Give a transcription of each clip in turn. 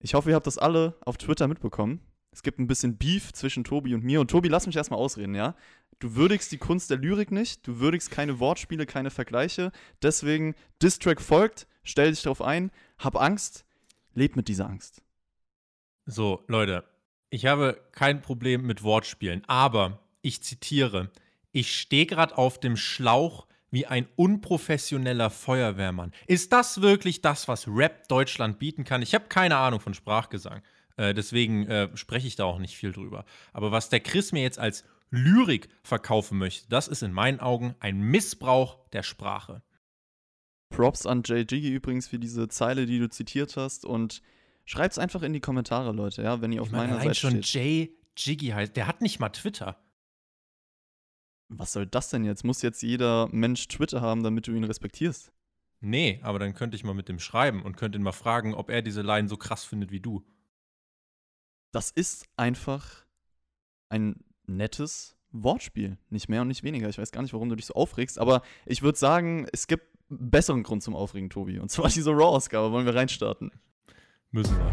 Ich hoffe, ihr habt das alle auf Twitter mitbekommen. Es gibt ein bisschen Beef zwischen Tobi und mir. Und Tobi, lass mich erstmal ausreden, ja? Du würdigst die Kunst der Lyrik nicht, du würdigst keine Wortspiele, keine Vergleiche. Deswegen, Distrack folgt, stell dich darauf ein, hab Angst, leb mit dieser Angst. So, Leute, ich habe kein Problem mit Wortspielen, aber ich zitiere, ich stehe gerade auf dem Schlauch wie ein unprofessioneller Feuerwehrmann. Ist das wirklich das, was Rap Deutschland bieten kann? Ich habe keine Ahnung von Sprachgesang. Äh, deswegen äh, spreche ich da auch nicht viel drüber. Aber was der Chris mir jetzt als Lyrik verkaufen möchte, das ist in meinen Augen ein Missbrauch der Sprache. Props an JG übrigens für diese Zeile, die du zitiert hast. Und schreibt's einfach in die Kommentare, Leute, ja, wenn ihr auf ich meine, meiner Seite schon steht. J Jiggy heißt, der hat nicht mal Twitter. Was soll das denn jetzt? Muss jetzt jeder Mensch Twitter haben, damit du ihn respektierst? Nee, aber dann könnte ich mal mit dem schreiben und könnte ihn mal fragen, ob er diese Line so krass findet wie du. Das ist einfach ein nettes Wortspiel. Nicht mehr und nicht weniger. Ich weiß gar nicht, warum du dich so aufregst, aber ich würde sagen, es gibt einen besseren Grund zum Aufregen, Tobi. Und zwar diese Raw-Ausgabe. Wollen wir reinstarten? Müssen wir.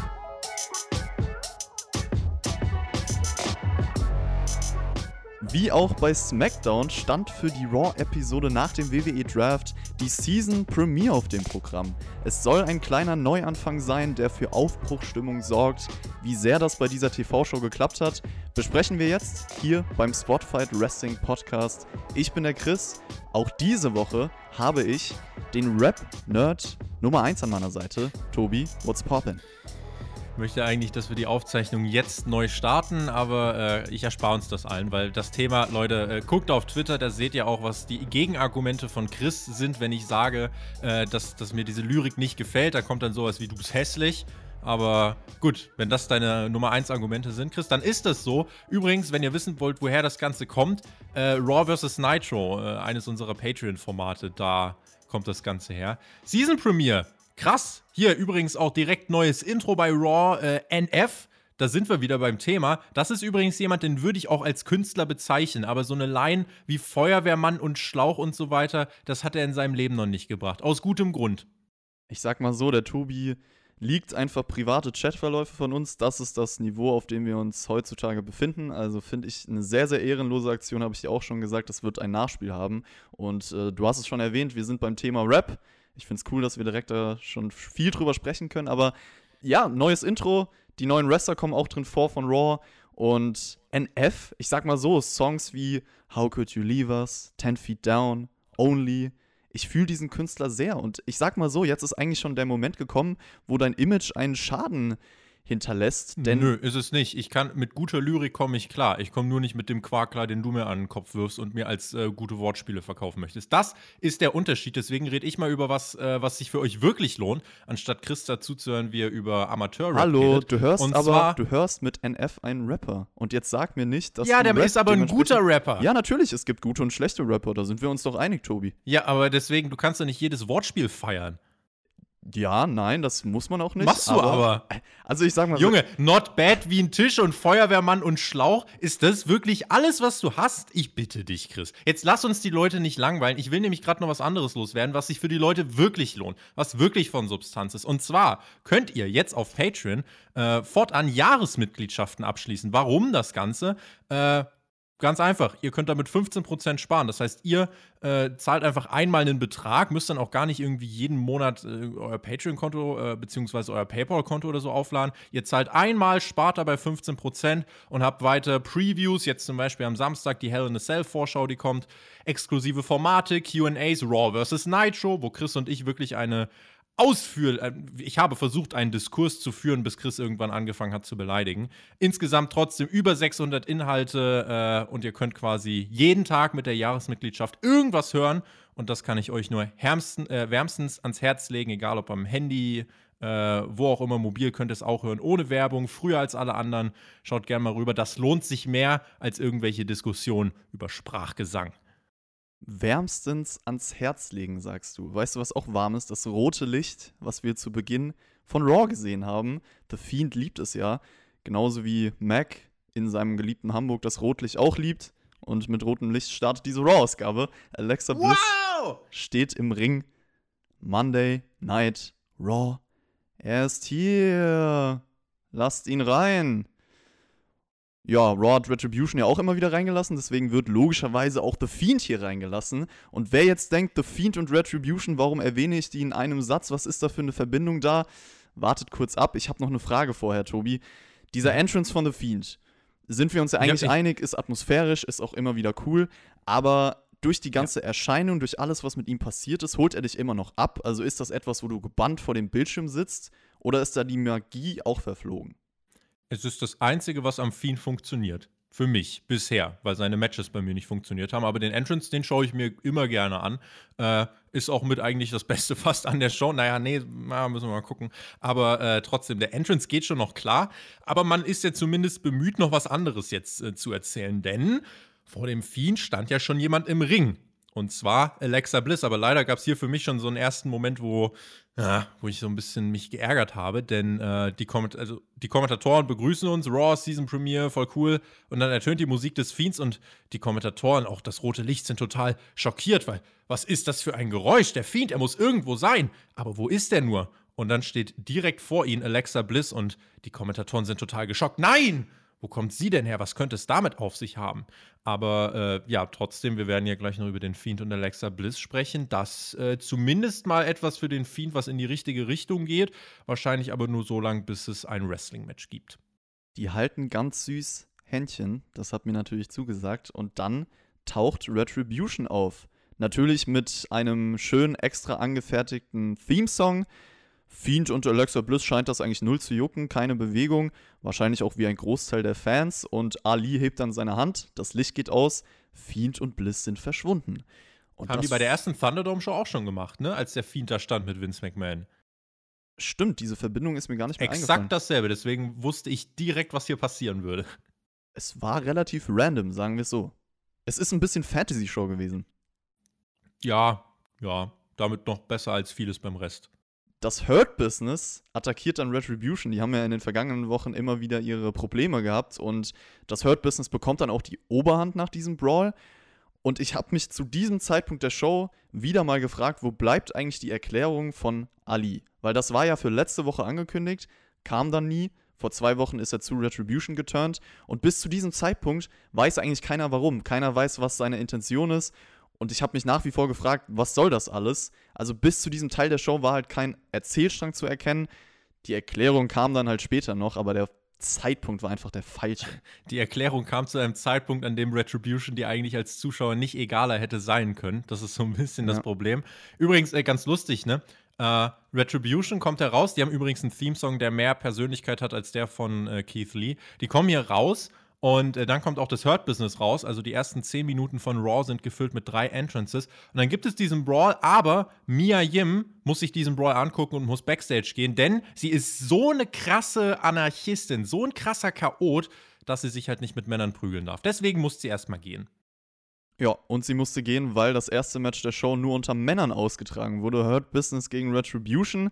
Wie auch bei SmackDown stand für die Raw-Episode nach dem WWE Draft die Season Premiere auf dem Programm. Es soll ein kleiner Neuanfang sein, der für Aufbruchstimmung sorgt. Wie sehr das bei dieser TV-Show geklappt hat, besprechen wir jetzt hier beim Spotfight Wrestling Podcast. Ich bin der Chris. Auch diese Woche habe ich den Rap-Nerd Nummer 1 an meiner Seite, Tobi. What's poppin'? Möchte eigentlich, dass wir die Aufzeichnung jetzt neu starten, aber äh, ich erspare uns das allen, weil das Thema, Leute, äh, guckt auf Twitter, da seht ihr auch, was die Gegenargumente von Chris sind, wenn ich sage, äh, dass, dass mir diese Lyrik nicht gefällt. Da kommt dann sowas wie, du bist hässlich. Aber gut, wenn das deine Nummer 1 Argumente sind, Chris, dann ist das so. Übrigens, wenn ihr wissen wollt, woher das Ganze kommt, äh, Raw vs. Nitro, äh, eines unserer Patreon-Formate, da kommt das Ganze her. Season Premiere Krass. Hier übrigens auch direkt neues Intro bei Raw äh, NF. Da sind wir wieder beim Thema. Das ist übrigens jemand, den würde ich auch als Künstler bezeichnen. Aber so eine Line wie Feuerwehrmann und Schlauch und so weiter, das hat er in seinem Leben noch nicht gebracht. Aus gutem Grund. Ich sag mal so, der Tobi liegt einfach private Chatverläufe von uns. Das ist das Niveau, auf dem wir uns heutzutage befinden. Also finde ich eine sehr, sehr ehrenlose Aktion, habe ich dir auch schon gesagt. Das wird ein Nachspiel haben. Und äh, du hast es schon erwähnt, wir sind beim Thema Rap. Ich finde es cool, dass wir direkt da schon viel drüber sprechen können. Aber ja, neues Intro. Die neuen Wrestler kommen auch drin vor von Raw. Und NF, ich sag mal so, Songs wie How Could You Leave Us, Ten Feet Down, Only. Ich fühle diesen Künstler sehr. Und ich sag mal so, jetzt ist eigentlich schon der Moment gekommen, wo dein Image einen Schaden hinterlässt. Denn Nö, ist es nicht. Ich kann mit guter Lyrik komme ich klar. Ich komme nur nicht mit dem Quark klar, den du mir an den Kopf wirfst und mir als äh, gute Wortspiele verkaufen möchtest. Das ist der Unterschied. Deswegen rede ich mal über was, äh, was sich für euch wirklich lohnt, anstatt Chris dazuzuhören, wie er über Amateur-Rap Hallo, redet. du hörst und aber, du hörst mit NF einen Rapper. Und jetzt sag mir nicht, dass Ja, der Rap ist aber ein guter Rapper. Ja, natürlich, es gibt gute und schlechte Rapper. Da sind wir uns doch einig, Tobi. Ja, aber deswegen, du kannst ja nicht jedes Wortspiel feiern. Ja, nein, das muss man auch nicht. Machst du aber. aber. Also ich sag mal. Junge, not bad wie ein Tisch und Feuerwehrmann und Schlauch. Ist das wirklich alles, was du hast? Ich bitte dich, Chris. Jetzt lass uns die Leute nicht langweilen. Ich will nämlich gerade noch was anderes loswerden, was sich für die Leute wirklich lohnt. Was wirklich von Substanz ist. Und zwar könnt ihr jetzt auf Patreon äh, fortan Jahresmitgliedschaften abschließen. Warum das Ganze? Äh, Ganz einfach, ihr könnt damit 15% sparen. Das heißt, ihr äh, zahlt einfach einmal einen Betrag, müsst dann auch gar nicht irgendwie jeden Monat äh, euer Patreon-Konto äh, bzw. euer PayPal-Konto oder so aufladen. Ihr zahlt einmal, spart dabei 15% und habt weiter Previews. Jetzt zum Beispiel am Samstag die Hell in a Cell-Vorschau, die kommt. Exklusive Formate, QAs, Raw vs. Nitro, wo Chris und ich wirklich eine ausführen. Äh, ich habe versucht, einen Diskurs zu führen, bis Chris irgendwann angefangen hat zu beleidigen. Insgesamt trotzdem über 600 Inhalte äh, und ihr könnt quasi jeden Tag mit der Jahresmitgliedschaft irgendwas hören. Und das kann ich euch nur härmsten, äh, wärmstens ans Herz legen, egal ob am Handy, äh, wo auch immer mobil, könnt ihr es auch hören, ohne Werbung, früher als alle anderen. Schaut gerne mal rüber. Das lohnt sich mehr als irgendwelche Diskussionen über Sprachgesang. Wärmstens ans Herz legen, sagst du. Weißt du, was auch warm ist? Das rote Licht, was wir zu Beginn von Raw gesehen haben. The Fiend liebt es ja. Genauso wie Mac in seinem geliebten Hamburg das Rotlicht auch liebt. Und mit rotem Licht startet diese Raw-Ausgabe. Alexa Bliss Wow! steht im Ring. Monday Night Raw. Er ist hier. Lasst ihn rein. Ja, Raw hat Retribution ja auch immer wieder reingelassen, deswegen wird logischerweise auch The Fiend hier reingelassen. Und wer jetzt denkt, The Fiend und Retribution, warum erwähne ich die in einem Satz? Was ist da für eine Verbindung da? Wartet kurz ab. Ich habe noch eine Frage vorher, Tobi. Dieser Entrance von The Fiend, sind wir uns ja eigentlich ich- einig, ist atmosphärisch, ist auch immer wieder cool, aber durch die ganze Erscheinung, durch alles, was mit ihm passiert ist, holt er dich immer noch ab. Also ist das etwas, wo du gebannt vor dem Bildschirm sitzt oder ist da die Magie auch verflogen? Es ist das Einzige, was am Fiend funktioniert. Für mich bisher, weil seine Matches bei mir nicht funktioniert haben. Aber den Entrance, den schaue ich mir immer gerne an. Äh, ist auch mit eigentlich das Beste fast an der Show. Naja, nee, na, müssen wir mal gucken. Aber äh, trotzdem, der Entrance geht schon noch klar. Aber man ist ja zumindest bemüht, noch was anderes jetzt äh, zu erzählen. Denn vor dem Fiend stand ja schon jemand im Ring. Und zwar Alexa Bliss. Aber leider gab es hier für mich schon so einen ersten Moment, wo, ja, wo ich so ein bisschen mich geärgert habe. Denn äh, die, Komment also, die Kommentatoren begrüßen uns. Raw Season Premiere, voll cool. Und dann ertönt die Musik des Fiends und die Kommentatoren, auch das rote Licht, sind total schockiert, weil was ist das für ein Geräusch? Der Fiend, er muss irgendwo sein. Aber wo ist der nur? Und dann steht direkt vor ihnen Alexa Bliss und die Kommentatoren sind total geschockt. Nein! Wo kommt sie denn her? Was könnte es damit auf sich haben? Aber äh, ja, trotzdem, wir werden ja gleich noch über den Fiend und Alexa Bliss sprechen. Das äh, zumindest mal etwas für den Fiend, was in die richtige Richtung geht. Wahrscheinlich aber nur so lange, bis es ein Wrestling-Match gibt. Die halten ganz süß Händchen, das hat mir natürlich zugesagt. Und dann taucht Retribution auf. Natürlich mit einem schön extra angefertigten Theme-Song. Fiend und Alexa Bliss scheint das eigentlich null zu jucken, keine Bewegung, wahrscheinlich auch wie ein Großteil der Fans. Und Ali hebt dann seine Hand, das Licht geht aus, Fiend und Bliss sind verschwunden. Und Haben die bei der ersten Thunderdome-Show auch schon gemacht, ne? Als der Fiend da stand mit Vince McMahon. Stimmt, diese Verbindung ist mir gar nicht mehr eingefallen. Exakt dasselbe, deswegen wusste ich direkt, was hier passieren würde. Es war relativ random, sagen wir es so. Es ist ein bisschen Fantasy-Show gewesen. Ja, ja, damit noch besser als vieles beim Rest. Das Hurt Business attackiert dann Retribution. Die haben ja in den vergangenen Wochen immer wieder ihre Probleme gehabt und das Hurt Business bekommt dann auch die Oberhand nach diesem Brawl. Und ich habe mich zu diesem Zeitpunkt der Show wieder mal gefragt, wo bleibt eigentlich die Erklärung von Ali? Weil das war ja für letzte Woche angekündigt, kam dann nie. Vor zwei Wochen ist er zu Retribution geturnt und bis zu diesem Zeitpunkt weiß eigentlich keiner warum. Keiner weiß, was seine Intention ist. Und ich habe mich nach wie vor gefragt, was soll das alles? Also bis zu diesem Teil der Show war halt kein Erzählstrang zu erkennen. Die Erklärung kam dann halt später noch, aber der Zeitpunkt war einfach der falsche. Die Erklärung kam zu einem Zeitpunkt, an dem Retribution dir eigentlich als Zuschauer nicht egaler hätte sein können. Das ist so ein bisschen das Ja. Problem. Übrigens, äh, ganz lustig, ne? Äh, Retribution kommt heraus. Die haben übrigens einen Theme-Song, der mehr Persönlichkeit hat als der von äh, Keith Lee. Die kommen hier raus und äh, dann kommt auch das Hurt Business raus. Also die ersten 10 Minuten von Raw sind gefüllt mit drei Entrances. Und dann gibt es diesen Brawl, aber Mia Yim muss sich diesen Brawl angucken und muss Backstage gehen, denn sie ist so eine krasse Anarchistin, so ein krasser Chaot, dass sie sich halt nicht mit Männern prügeln darf. Deswegen muss sie erstmal gehen. Ja, und sie musste gehen, weil das erste Match der Show nur unter Männern ausgetragen wurde. Hurt Business gegen Retribution.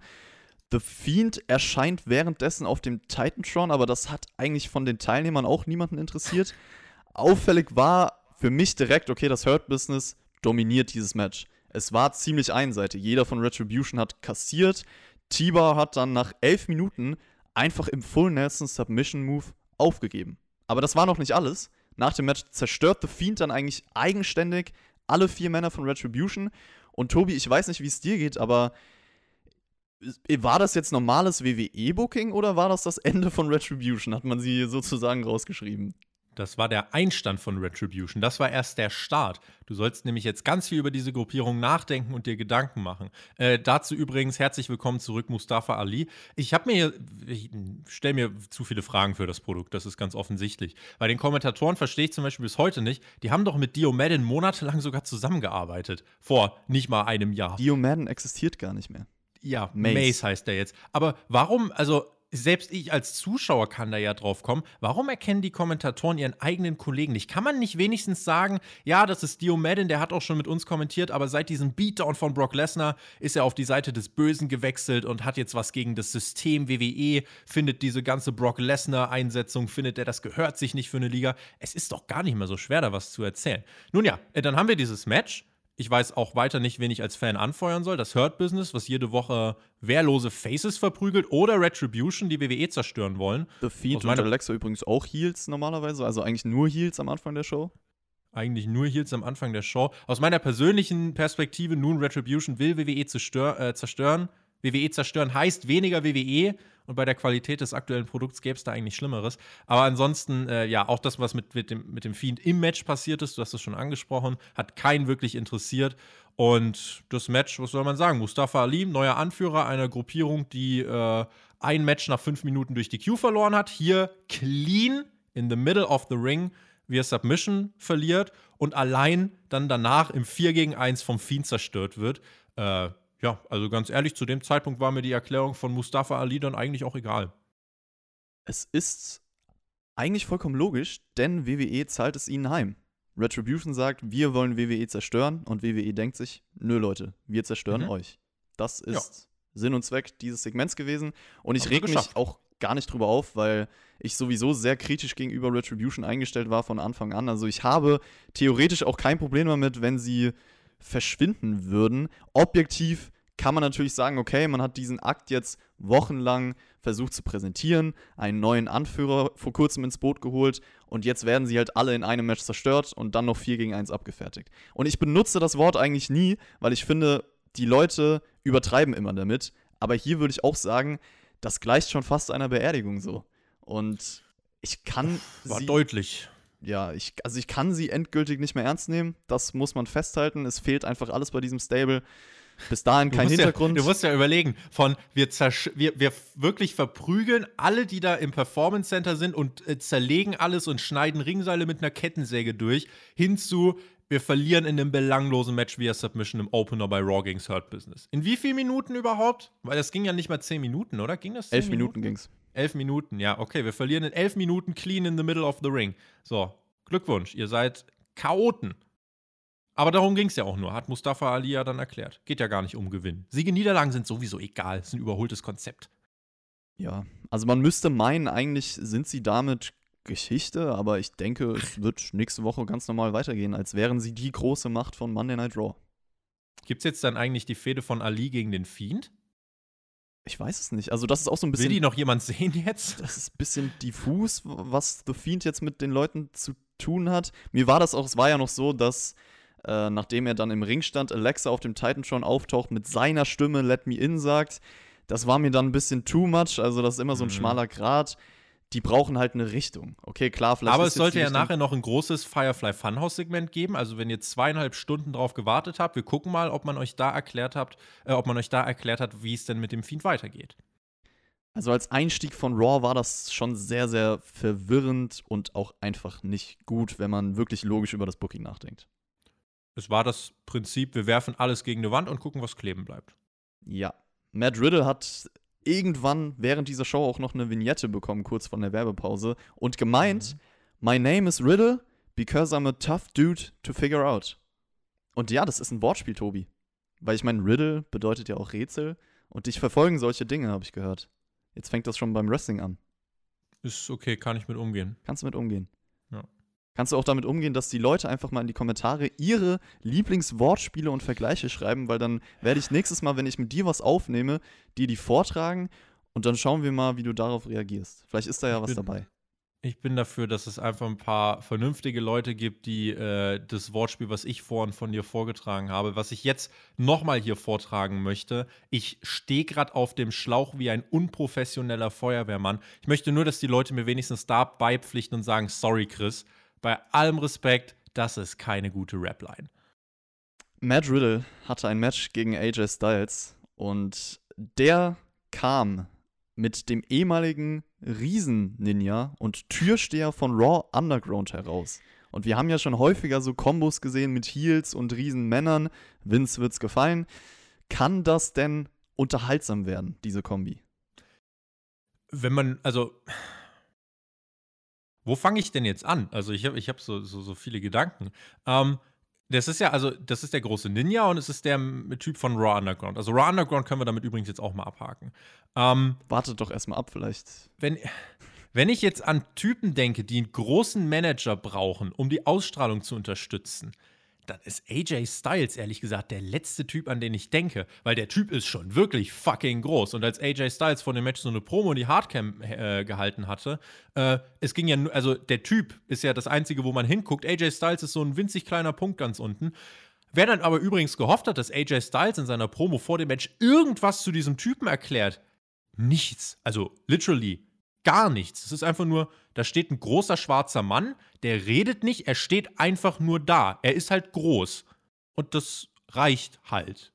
The Fiend erscheint währenddessen auf dem Titantron, aber das hat eigentlich von den Teilnehmern auch niemanden interessiert. Auffällig war für mich direkt, okay, das Hurt Business dominiert dieses Match. Es war ziemlich einseitig. Jeder von Retribution hat kassiert. T-Bar hat dann nach elf Minuten einfach im Full Nelson Submission Move aufgegeben. Aber das war noch nicht alles. Nach dem Match zerstört The Fiend dann eigentlich eigenständig alle vier Männer von Retribution. Und Tobi, ich weiß nicht, wie es dir geht, aber war das jetzt normales WWE-Booking oder war das das Ende von Retribution? Hat man sie sozusagen rausgeschrieben? Das war der Einstand von Retribution. Das war erst der Start. Du sollst nämlich jetzt ganz viel über diese Gruppierung nachdenken und dir Gedanken machen. Äh, dazu übrigens herzlich willkommen zurück, Mustafa Ali. Ich habe mir, ich stelle mir zu viele Fragen für das Produkt, das ist ganz offensichtlich. Bei den Kommentatoren verstehe ich zum Beispiel bis heute nicht, die haben doch mit Dio Madden monatelang sogar zusammengearbeitet. Vor nicht mal einem Jahr. Dio Madden existiert gar nicht mehr. Ja, Mace. Mace. heißt der jetzt. Aber warum, also selbst ich als Zuschauer kann da ja drauf kommen. Warum erkennen die Kommentatoren ihren eigenen Kollegen nicht? Kann man nicht wenigstens sagen, ja, das ist Dio Madden, der hat auch schon mit uns kommentiert, aber seit diesem Beatdown von Brock Lesnar ist er auf die Seite des Bösen gewechselt und hat jetzt was gegen das System WWE, findet diese ganze Brock Lesnar-Einsetzung, findet er, das gehört sich nicht für eine Liga. Es ist doch gar nicht mehr so schwer, da was zu erzählen. Nun ja, äh, dann haben wir dieses Match. Ich weiß auch weiter nicht, wen ich als Fan anfeuern soll. Das Hurt Business, was jede Woche wehrlose Faces verprügelt oder Retribution, die WWE zerstören wollen. The Fiend und Alexa übrigens auch Heels normalerweise, also eigentlich nur Heels am Anfang der Show. Eigentlich nur Heels am Anfang der Show. Aus meiner persönlichen Perspektive, nun Retribution will WWE zerstör äh, zerstören. WWE zerstören heißt weniger WWE und bei der Qualität des aktuellen Produkts gäbe es da eigentlich Schlimmeres. Aber ansonsten, äh, ja, auch das, was mit, mit, dem, mit dem Fiend im Match passiert ist, du hast es schon angesprochen, hat keinen wirklich interessiert. Und das Match, was soll man sagen? Mustafa Ali, neuer Anführer einer Gruppierung, die äh, ein Match nach fünf Minuten durch die Queue verloren hat. Hier clean in the middle of the ring via Submission verliert und allein dann danach im 4 gegen 1 vom Fiend zerstört wird. Äh, ja, also ganz ehrlich, zu dem Zeitpunkt war mir die Erklärung von Mustafa Ali dann eigentlich auch egal. Es ist eigentlich vollkommen logisch, denn WWE zahlt es ihnen heim. Retribution sagt, wir wollen WWE zerstören und WWE denkt sich, nö Leute, wir zerstören mhm. euch. Das ist ja. Sinn und Zweck dieses Segments gewesen und ich reg mich auch gar nicht drüber auf, weil ich sowieso sehr kritisch gegenüber Retribution eingestellt war von Anfang an. Also ich habe theoretisch auch kein Problem damit, wenn sie verschwinden würden. Objektiv kann man natürlich sagen, okay, man hat diesen Akt jetzt wochenlang versucht zu präsentieren, einen neuen Anführer vor kurzem ins Boot geholt und jetzt werden sie halt alle in einem Match zerstört und dann noch 4 gegen 1 abgefertigt. Und ich benutze das Wort eigentlich nie, weil ich finde, die Leute übertreiben immer damit. Aber hier würde ich auch sagen, das gleicht schon fast einer Beerdigung so. Und ich kann. War sie, deutlich ja, ich, also ich kann sie endgültig nicht mehr ernst nehmen. Das muss man festhalten. Es fehlt einfach alles bei diesem Stable. Bis dahin kein Hintergrund. Ja, du musst ja überlegen, von wir, wir, wir wirklich verprügeln alle, die da im Performance Center sind und äh, zerlegen alles und schneiden Ringseile mit einer Kettensäge durch, hinzu, wir verlieren in einem belanglosen Match via Submission im Opener bei Raw gegen Hurt Business. In wie vielen Minuten überhaupt? Weil das ging ja nicht mal zehn Minuten, oder? Ging das? Elf Minuten, Minuten ging's. Elf Minuten, ja, okay. Wir verlieren in elf Minuten clean in the middle of the ring. So, Glückwunsch, ihr seid Chaoten. Aber darum ging es ja auch nur, hat Mustafa Ali ja dann erklärt. Geht ja gar nicht um Gewinn. Siege, Niederlagen sind sowieso egal, ist ein überholtes Konzept. Ja, also man müsste meinen, eigentlich sind sie damit Geschichte, aber ich denke, es wird nächste Woche ganz normal weitergehen, als wären sie die große Macht von Monday Night Raw. Gibt es jetzt dann eigentlich die Fehde von Ali gegen den Fiend? Ich weiß es nicht. Also, das ist auch so ein bisschen. Will die noch jemand sehen jetzt? Das ist ein bisschen diffus, was The Fiend jetzt mit den Leuten zu tun hat. Mir war das auch, es war ja noch so, dass äh, nachdem er dann im Ring stand, Alexa auf dem Titan schon auftaucht, mit seiner Stimme Let Me In sagt. Das war mir dann ein bisschen too much. Also, das ist immer so ein mhm. schmaler Grat die brauchen halt eine Richtung. Okay, klar, vielleicht. Aber es sollte ja nachher noch ein großes Firefly Funhouse-Segment geben. Also, wenn ihr zweieinhalb Stunden drauf gewartet habt, wir gucken mal, ob man euch da erklärt habt, äh, ob man euch da erklärt hat, wie es denn mit dem Fiend weitergeht. Also als Einstieg von Raw war das schon sehr, sehr verwirrend und auch einfach nicht gut, wenn man wirklich logisch über das Booking nachdenkt. Es war das Prinzip, wir werfen alles gegen eine Wand und gucken, was kleben bleibt. Ja. Matt Riddle hat irgendwann während dieser Show auch noch eine Vignette bekommen, kurz vor der Werbepause, und gemeint, mhm. My name is Riddle because I'm a tough dude to figure out. Und ja, das ist ein Wortspiel, Tobi. Weil ich meine, Riddle bedeutet ja auch Rätsel und dich verfolgen solche Dinge, habe ich gehört. Jetzt fängt das schon beim Wrestling an. Ist okay, kann ich mit umgehen. Kannst du mit umgehen. Kannst du auch damit umgehen, dass die Leute einfach mal in die Kommentare ihre Lieblingswortspiele und Vergleiche schreiben, weil dann werde ich nächstes Mal, wenn ich mit dir was aufnehme, dir die vortragen und dann schauen wir mal, wie du darauf reagierst. Vielleicht ist da ja ich was bin, dabei. Ich bin dafür, dass es einfach ein paar vernünftige Leute gibt, die äh, das Wortspiel, was ich vorhin von dir vorgetragen habe, was ich jetzt nochmal hier vortragen möchte. Ich stehe gerade auf dem Schlauch wie ein unprofessioneller Feuerwehrmann. Ich möchte nur, dass die Leute mir wenigstens da beipflichten und sagen, sorry, Chris bei allem Respekt, das ist keine gute Rapline. Matt Riddle hatte ein Match gegen AJ Styles und der kam mit dem ehemaligen Riesen-Ninja und Türsteher von Raw Underground heraus. Und wir haben ja schon häufiger so Kombos gesehen mit Heels und Riesenmännern. Vince wird's gefallen. Kann das denn unterhaltsam werden, diese Kombi? wenn man, also, wo fange ich denn jetzt an? Also, ich habe ich hab so, so, so viele Gedanken. Ähm, das ist ja, also, das ist der große Ninja und es ist der Typ von Raw Underground. Also, Raw Underground können wir damit übrigens jetzt auch mal abhaken. Ähm, Wartet doch erstmal ab, vielleicht. wenn, wenn ich jetzt an Typen denke, die einen großen Manager brauchen, um die Ausstrahlung zu unterstützen, dann ist AJ Styles ehrlich gesagt der letzte Typ, an den ich denke, weil der Typ ist schon wirklich fucking groß. Und als AJ Styles vor dem Match so eine Promo in die Hardcam äh, gehalten hatte, äh, es ging ja nur, also der Typ ist ja das Einzige, wo man hinguckt. AJ Styles ist so ein winzig kleiner Punkt ganz unten. Wer dann aber übrigens gehofft hat, dass AJ Styles in seiner Promo vor dem Match irgendwas zu diesem Typen erklärt, nichts. Also literally gar nichts. Es ist einfach nur, da steht ein großer schwarzer Mann, der redet nicht, er steht einfach nur da. Er ist halt groß. Und das reicht halt,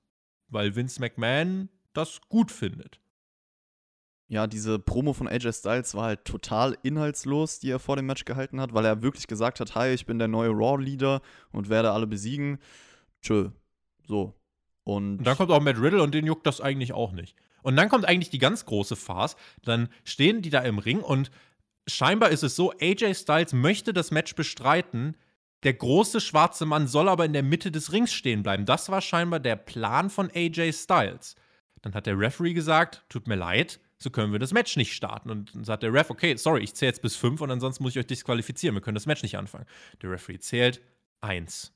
weil Vince McMahon das gut findet. Ja, diese Promo von AJ Styles war halt total inhaltslos, die er vor dem Match gehalten hat, weil er wirklich gesagt hat, hi, ich bin der neue Raw-Leader und werde alle besiegen. Tschö. So. Und, und dann kommt auch Matt Riddle und den juckt das eigentlich auch nicht. Und dann kommt eigentlich die ganz große Farce. Dann stehen die da im Ring und scheinbar ist es so, AJ Styles möchte das Match bestreiten. Der große schwarze Mann soll aber in der Mitte des Rings stehen bleiben. Das war scheinbar der Plan von AJ Styles. Dann hat der Referee gesagt, tut mir leid, so können wir das Match nicht starten. Und dann sagt der Ref, okay, sorry, ich zähle jetzt bis fünf und ansonsten muss ich euch disqualifizieren. Wir können das Match nicht anfangen. Der Referee zählt eins.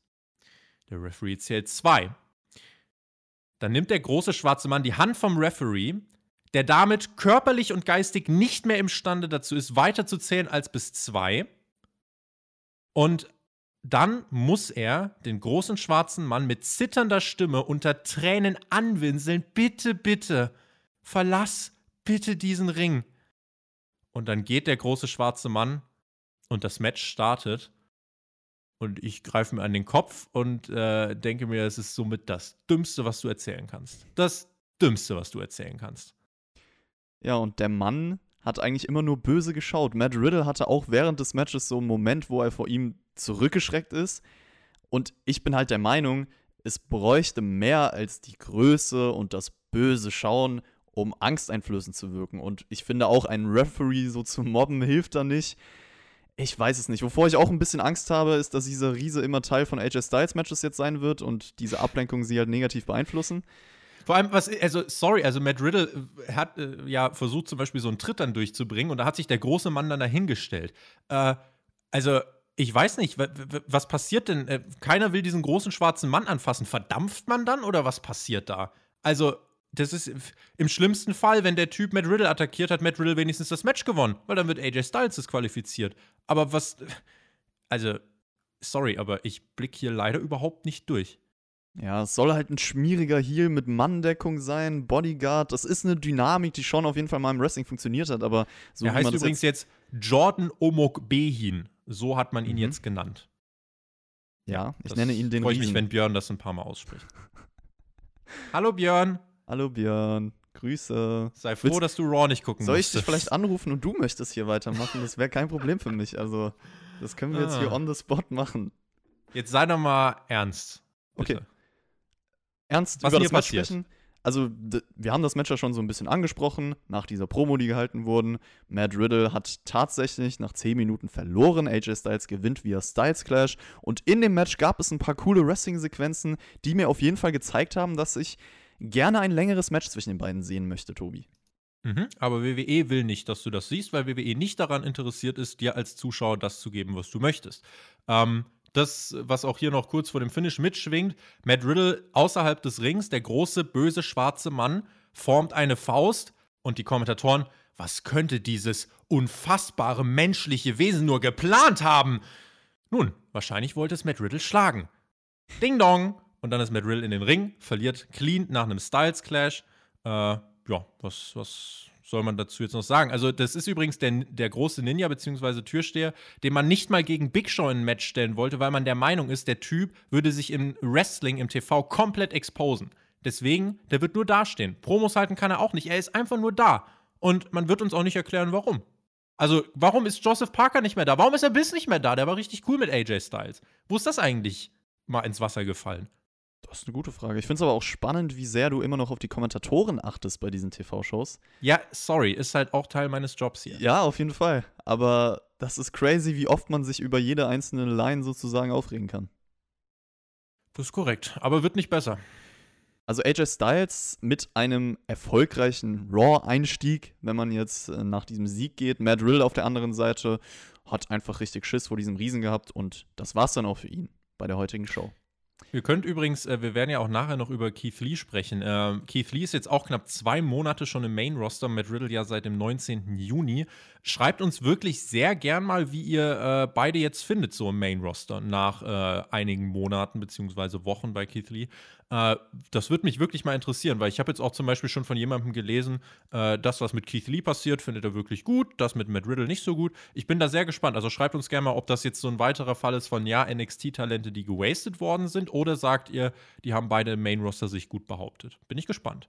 Der Referee zählt zwei. Dann nimmt der große schwarze Mann die Hand vom Referee, der damit körperlich und geistig nicht mehr imstande dazu ist, weiterzuzählen als bis zwei. Und dann muss er den großen schwarzen Mann mit zitternder Stimme unter Tränen anwinseln: Bitte, bitte, verlass bitte diesen Ring. Und dann geht der große schwarze Mann und das Match startet. Und ich greife mir an den Kopf und äh, denke mir, es ist somit das Dümmste, was du erzählen kannst. Das Dümmste, was du erzählen kannst. Ja, und der Mann hat eigentlich immer nur böse geschaut. Matt Riddle hatte auch während des Matches so einen Moment, wo er vor ihm zurückgeschreckt ist. Und ich bin halt der Meinung, es bräuchte mehr als die Größe und das böse Schauen, um angsteinflößend zu wirken. Und ich finde auch, ein Referee so zu mobben hilft da nicht. Ich weiß es nicht. Wovor ich auch ein bisschen Angst habe, ist, dass dieser Riese immer Teil von AJ Styles Matches jetzt sein wird und diese Ablenkung sie halt negativ beeinflussen. Vor allem, was, also, sorry, also Matt Riddle hat äh, ja versucht, zum Beispiel so einen Tritt dann durchzubringen und da hat sich der große Mann dann dahingestellt. Äh, also, ich weiß nicht, was passiert denn? Äh, keiner will diesen großen schwarzen Mann anfassen. Verdampft man dann oder was passiert da? Also, das ist im schlimmsten Fall, wenn der Typ Matt Riddle attackiert, hat Matt Riddle wenigstens das Match gewonnen, weil dann wird AJ Styles disqualifiziert. Aber was. Also, sorry, aber ich blick hier leider überhaupt nicht durch. Ja, es soll halt ein schmieriger Heal mit Manndeckung sein, Bodyguard. Das ist eine Dynamik, die schon auf jeden Fall mal im Wrestling funktioniert hat, aber so Er heißt übrigens jetzt, jetzt Jordan Omok Behin. So hat man ihn mhm. jetzt genannt. Ja, ich das nenne ihn den Freue ich mich, wenn Björn das ein paar Mal ausspricht. Hallo Björn. Hallo Björn, Grüße. Sei froh, Willst, dass du Raw nicht gucken Soll ich dich vielleicht anrufen und du möchtest hier weitermachen? Das wäre kein Problem für mich. Also, das können wir ah. jetzt hier on the spot machen. Jetzt sei doch mal ernst. Bitte. Okay. Ernst Was über das Match sprechen? Also, wir haben das Match ja schon so ein bisschen angesprochen, nach dieser Promo, die gehalten wurden. Matt Riddle hat tatsächlich nach 10 Minuten verloren. AJ Styles gewinnt via Styles Clash. Und in dem Match gab es ein paar coole Wrestling-Sequenzen, die mir auf jeden Fall gezeigt haben, dass ich gerne ein längeres Match zwischen den beiden sehen möchte, Tobi. Mhm, aber WWE will nicht, dass du das siehst, weil WWE nicht daran interessiert ist, dir als Zuschauer das zu geben, was du möchtest. Ähm, das, was auch hier noch kurz vor dem Finish mitschwingt, Matt Riddle außerhalb des Rings, der große, böse, schwarze Mann, formt eine Faust und die Kommentatoren, was könnte dieses unfassbare menschliche Wesen nur geplant haben? Nun, wahrscheinlich wollte es Matt Riddle schlagen. Ding Dong! Und dann ist Matt Riddle in den Ring, verliert clean nach einem Styles Clash. Äh, ja, was, was soll man dazu jetzt noch sagen? Also, das ist übrigens der, der große Ninja bzw. Türsteher, den man nicht mal gegen Big Show in ein Match stellen wollte, weil man der Meinung ist, der Typ würde sich im Wrestling, im TV komplett exposen. Deswegen, der wird nur dastehen. Promos halten kann er auch nicht. Er ist einfach nur da. Und man wird uns auch nicht erklären, warum. Also, warum ist Joseph Parker nicht mehr da? Warum ist er Biss nicht mehr da? Der war richtig cool mit AJ Styles. Wo ist das eigentlich mal ins Wasser gefallen? Das ist eine gute Frage. Ich finde es aber auch spannend, wie sehr du immer noch auf die Kommentatoren achtest bei diesen TV-Shows. Ja, sorry, ist halt auch Teil meines Jobs hier. Ja, auf jeden Fall. Aber das ist crazy, wie oft man sich über jede einzelne Line sozusagen aufregen kann. Das ist korrekt, aber wird nicht besser. Also AJ Styles mit einem erfolgreichen Raw-Einstieg, wenn man jetzt äh, nach diesem Sieg geht. Matt Riddle auf der anderen Seite hat einfach richtig Schiss vor diesem Riesen gehabt und das war's dann auch für ihn bei der heutigen Show. Ihr könnt übrigens, äh, wir werden ja auch nachher noch über Keith Lee sprechen. Äh, Keith Lee ist jetzt auch knapp zwei Monate schon im Main-Roster, Matt Riddle ja seit dem 19. Juni. Schreibt uns wirklich sehr gern mal, wie ihr äh, beide jetzt findet, so im Main-Roster, nach äh, einigen Monaten bzw. Wochen bei Keith Lee. Äh, das würde mich wirklich mal interessieren, weil ich habe jetzt auch zum Beispiel schon von jemandem gelesen, äh, das, was mit Keith Lee passiert, findet er wirklich gut, das mit Matt Riddle nicht so gut. Ich bin da sehr gespannt. Also schreibt uns gerne mal, ob das jetzt so ein weiterer Fall ist von ja, NXT-Talente, die gewastet worden sind, oder sagt ihr, die haben beide im Main-Roster sich gut behauptet. Bin ich gespannt.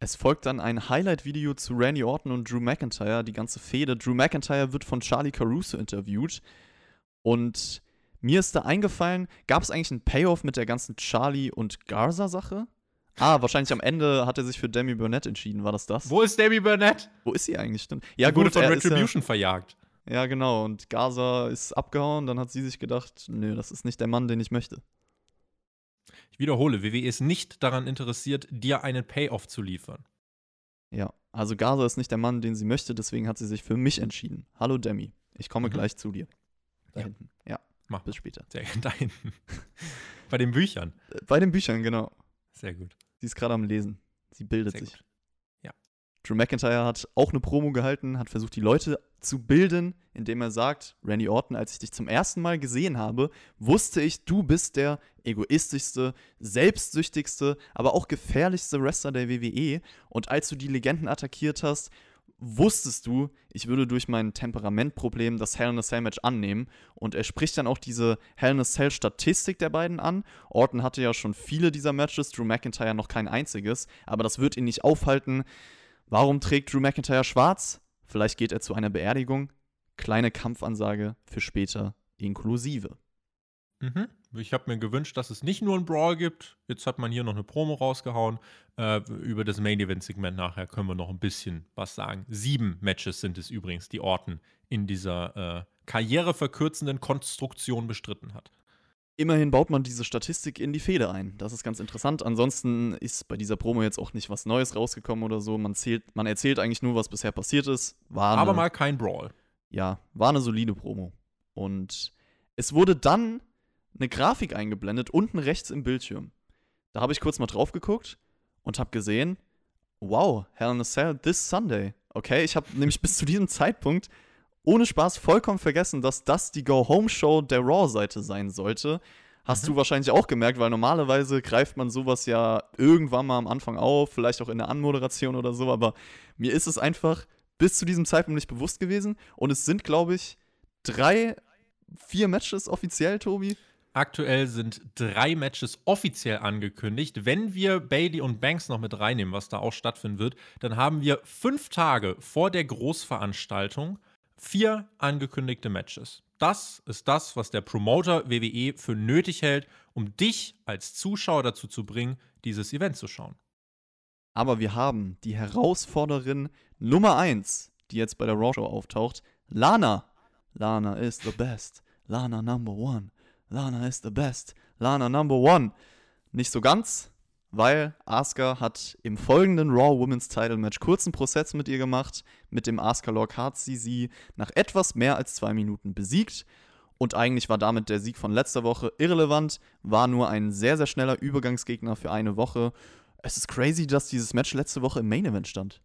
Es folgt dann ein Highlight-Video zu Randy Orton und Drew McIntyre, die ganze Fehde. Drew McIntyre wird von Charlie Caruso interviewt und mir ist da eingefallen, gab es eigentlich einen Payoff mit der ganzen Charlie und Garza-Sache? Ah, wahrscheinlich am Ende hat er sich für Demi Burnett entschieden, war das das? Wo ist Demi Burnett? Wo ist sie eigentlich? Stimmt. Ja, Die gut, wurde von Retribution verjagt. Ja, ja, genau. Und Garza ist abgehauen, dann hat sie sich gedacht, nö, das ist nicht der Mann, den ich möchte. Ich wiederhole, WWE ist nicht daran interessiert, dir einen Payoff zu liefern. Ja, also Garza ist nicht der Mann, den sie möchte, deswegen hat sie sich für mich entschieden. Hallo Demi, ich komme Mhm. gleich zu dir. Da Ja. hinten. Ja, Mach bis später. Sehr da hinten. Bei den Büchern. Äh, Bei den Büchern, genau. Sehr gut. Sie ist gerade am Lesen. Sie bildet Sehr sich. gut. Drew McIntyre hat auch eine Promo gehalten, hat versucht, die Leute zu bilden, indem er sagt: Randy Orton, als ich dich zum ersten Mal gesehen habe, wusste ich, du bist der egoistischste, selbstsüchtigste, aber auch gefährlichste Wrestler der WWE. Und als du die Legenden attackiert hast, wusstest du, ich würde durch mein Temperamentproblem das Hell in a Cell Match annehmen. Und er spricht dann auch diese Hell in a Cell Statistik der beiden an. Orton hatte ja schon viele dieser Matches, Drew McIntyre noch kein einziges, aber das wird ihn nicht aufhalten. Warum trägt Drew McIntyre schwarz? Vielleicht geht er zu einer Beerdigung. Kleine Kampfansage für später inklusive. Mhm. Ich habe mir gewünscht, dass es nicht nur ein Brawl gibt. Jetzt hat man hier noch eine Promo rausgehauen. Äh, über das Main Event Segment nachher können wir noch ein bisschen was sagen. Sieben Matches sind es übrigens, die Orton in dieser äh, karriereverkürzenden Konstruktion bestritten hat. Immerhin baut man diese Statistik in die Fehde ein. Das ist ganz interessant. Ansonsten ist bei dieser Promo jetzt auch nicht was Neues rausgekommen oder so. Man, zählt, man erzählt eigentlich nur, was bisher passiert ist. War Aber eine, mal kein Brawl. ja, war eine solide Promo. Und es wurde dann eine Grafik eingeblendet, unten rechts im Bildschirm. Da habe ich kurz mal drauf geguckt und habe gesehen, wow, Hell in a Cell this Sunday. Okay, ich habe nämlich bis zu diesem Zeitpunkt ohne Spaß vollkommen vergessen, dass das die Go-Home-Show der Raw-Seite sein sollte. Hast Mhm. du wahrscheinlich auch gemerkt, weil normalerweise greift man sowas ja irgendwann mal am Anfang auf, vielleicht auch in der Anmoderation oder so, aber mir ist es einfach bis zu diesem Zeitpunkt nicht bewusst gewesen und es sind, glaube ich, drei, vier Matches offiziell, Tobi. Aktuell sind drei Matches offiziell angekündigt. Wenn wir Bailey und Banks noch mit reinnehmen, was da auch stattfinden wird, dann haben wir fünf Tage vor der Großveranstaltung vier angekündigte Matches. Das ist das, was der Promoter WWE für nötig hält, um dich als Zuschauer dazu zu bringen, dieses Event zu schauen. Aber wir haben die Herausforderin Nummer 1, die jetzt bei der Raw Show auftaucht, Lana. Lana is the best. Lana number one. Lana is the best. Lana number one. Nicht so ganz, weil Asuka hat im folgenden Raw Women's Title Match kurzen Prozess mit ihr gemacht. Mit dem Asuka Lock hat sie sie nach etwas mehr als zwei Minuten besiegt. Und eigentlich war damit der Sieg von letzter Woche irrelevant, war nur ein sehr, sehr schneller Übergangsgegner für eine Woche. Es ist crazy, dass dieses Match letzte Woche im Main Event stand.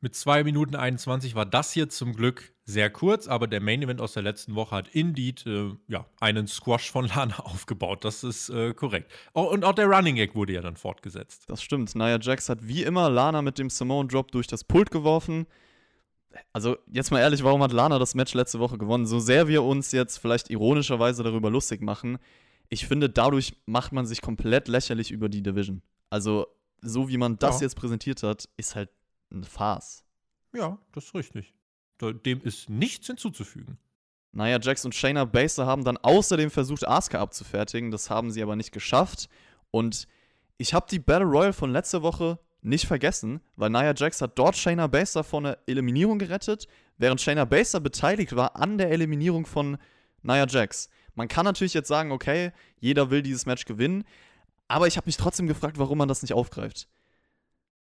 Mit 2 Minuten 21 war das hier zum Glück sehr kurz, aber der Main Event aus der letzten Woche hat Indeed äh, ja, einen Squash von Lana aufgebaut. Das ist äh, korrekt. Oh, und auch der Running Gag wurde ja dann fortgesetzt. Das stimmt. Nia Jax hat wie immer Lana mit dem Simone Drop durch das Pult geworfen. Also, jetzt mal ehrlich, warum hat Lana das Match letzte Woche gewonnen? So sehr wir uns jetzt vielleicht ironischerweise darüber lustig machen, ich finde, dadurch macht man sich komplett lächerlich über die Division. Also, so wie man das Ja. jetzt präsentiert hat, ist halt eine Farce. Ja, das ist richtig. Dem ist nichts hinzuzufügen. Nia Jax und Shayna Baszler haben dann außerdem versucht, Asuka abzufertigen. Das haben sie aber nicht geschafft. Und ich habe die Battle Royale von letzter Woche nicht vergessen, weil Nia Jax hat dort Shayna Baszler vor einer Eliminierung gerettet, während Shayna Baszler beteiligt war an der Eliminierung von Nia Jax. Man kann natürlich jetzt sagen, okay, jeder will dieses Match gewinnen, aber ich habe mich trotzdem gefragt, warum man das nicht aufgreift.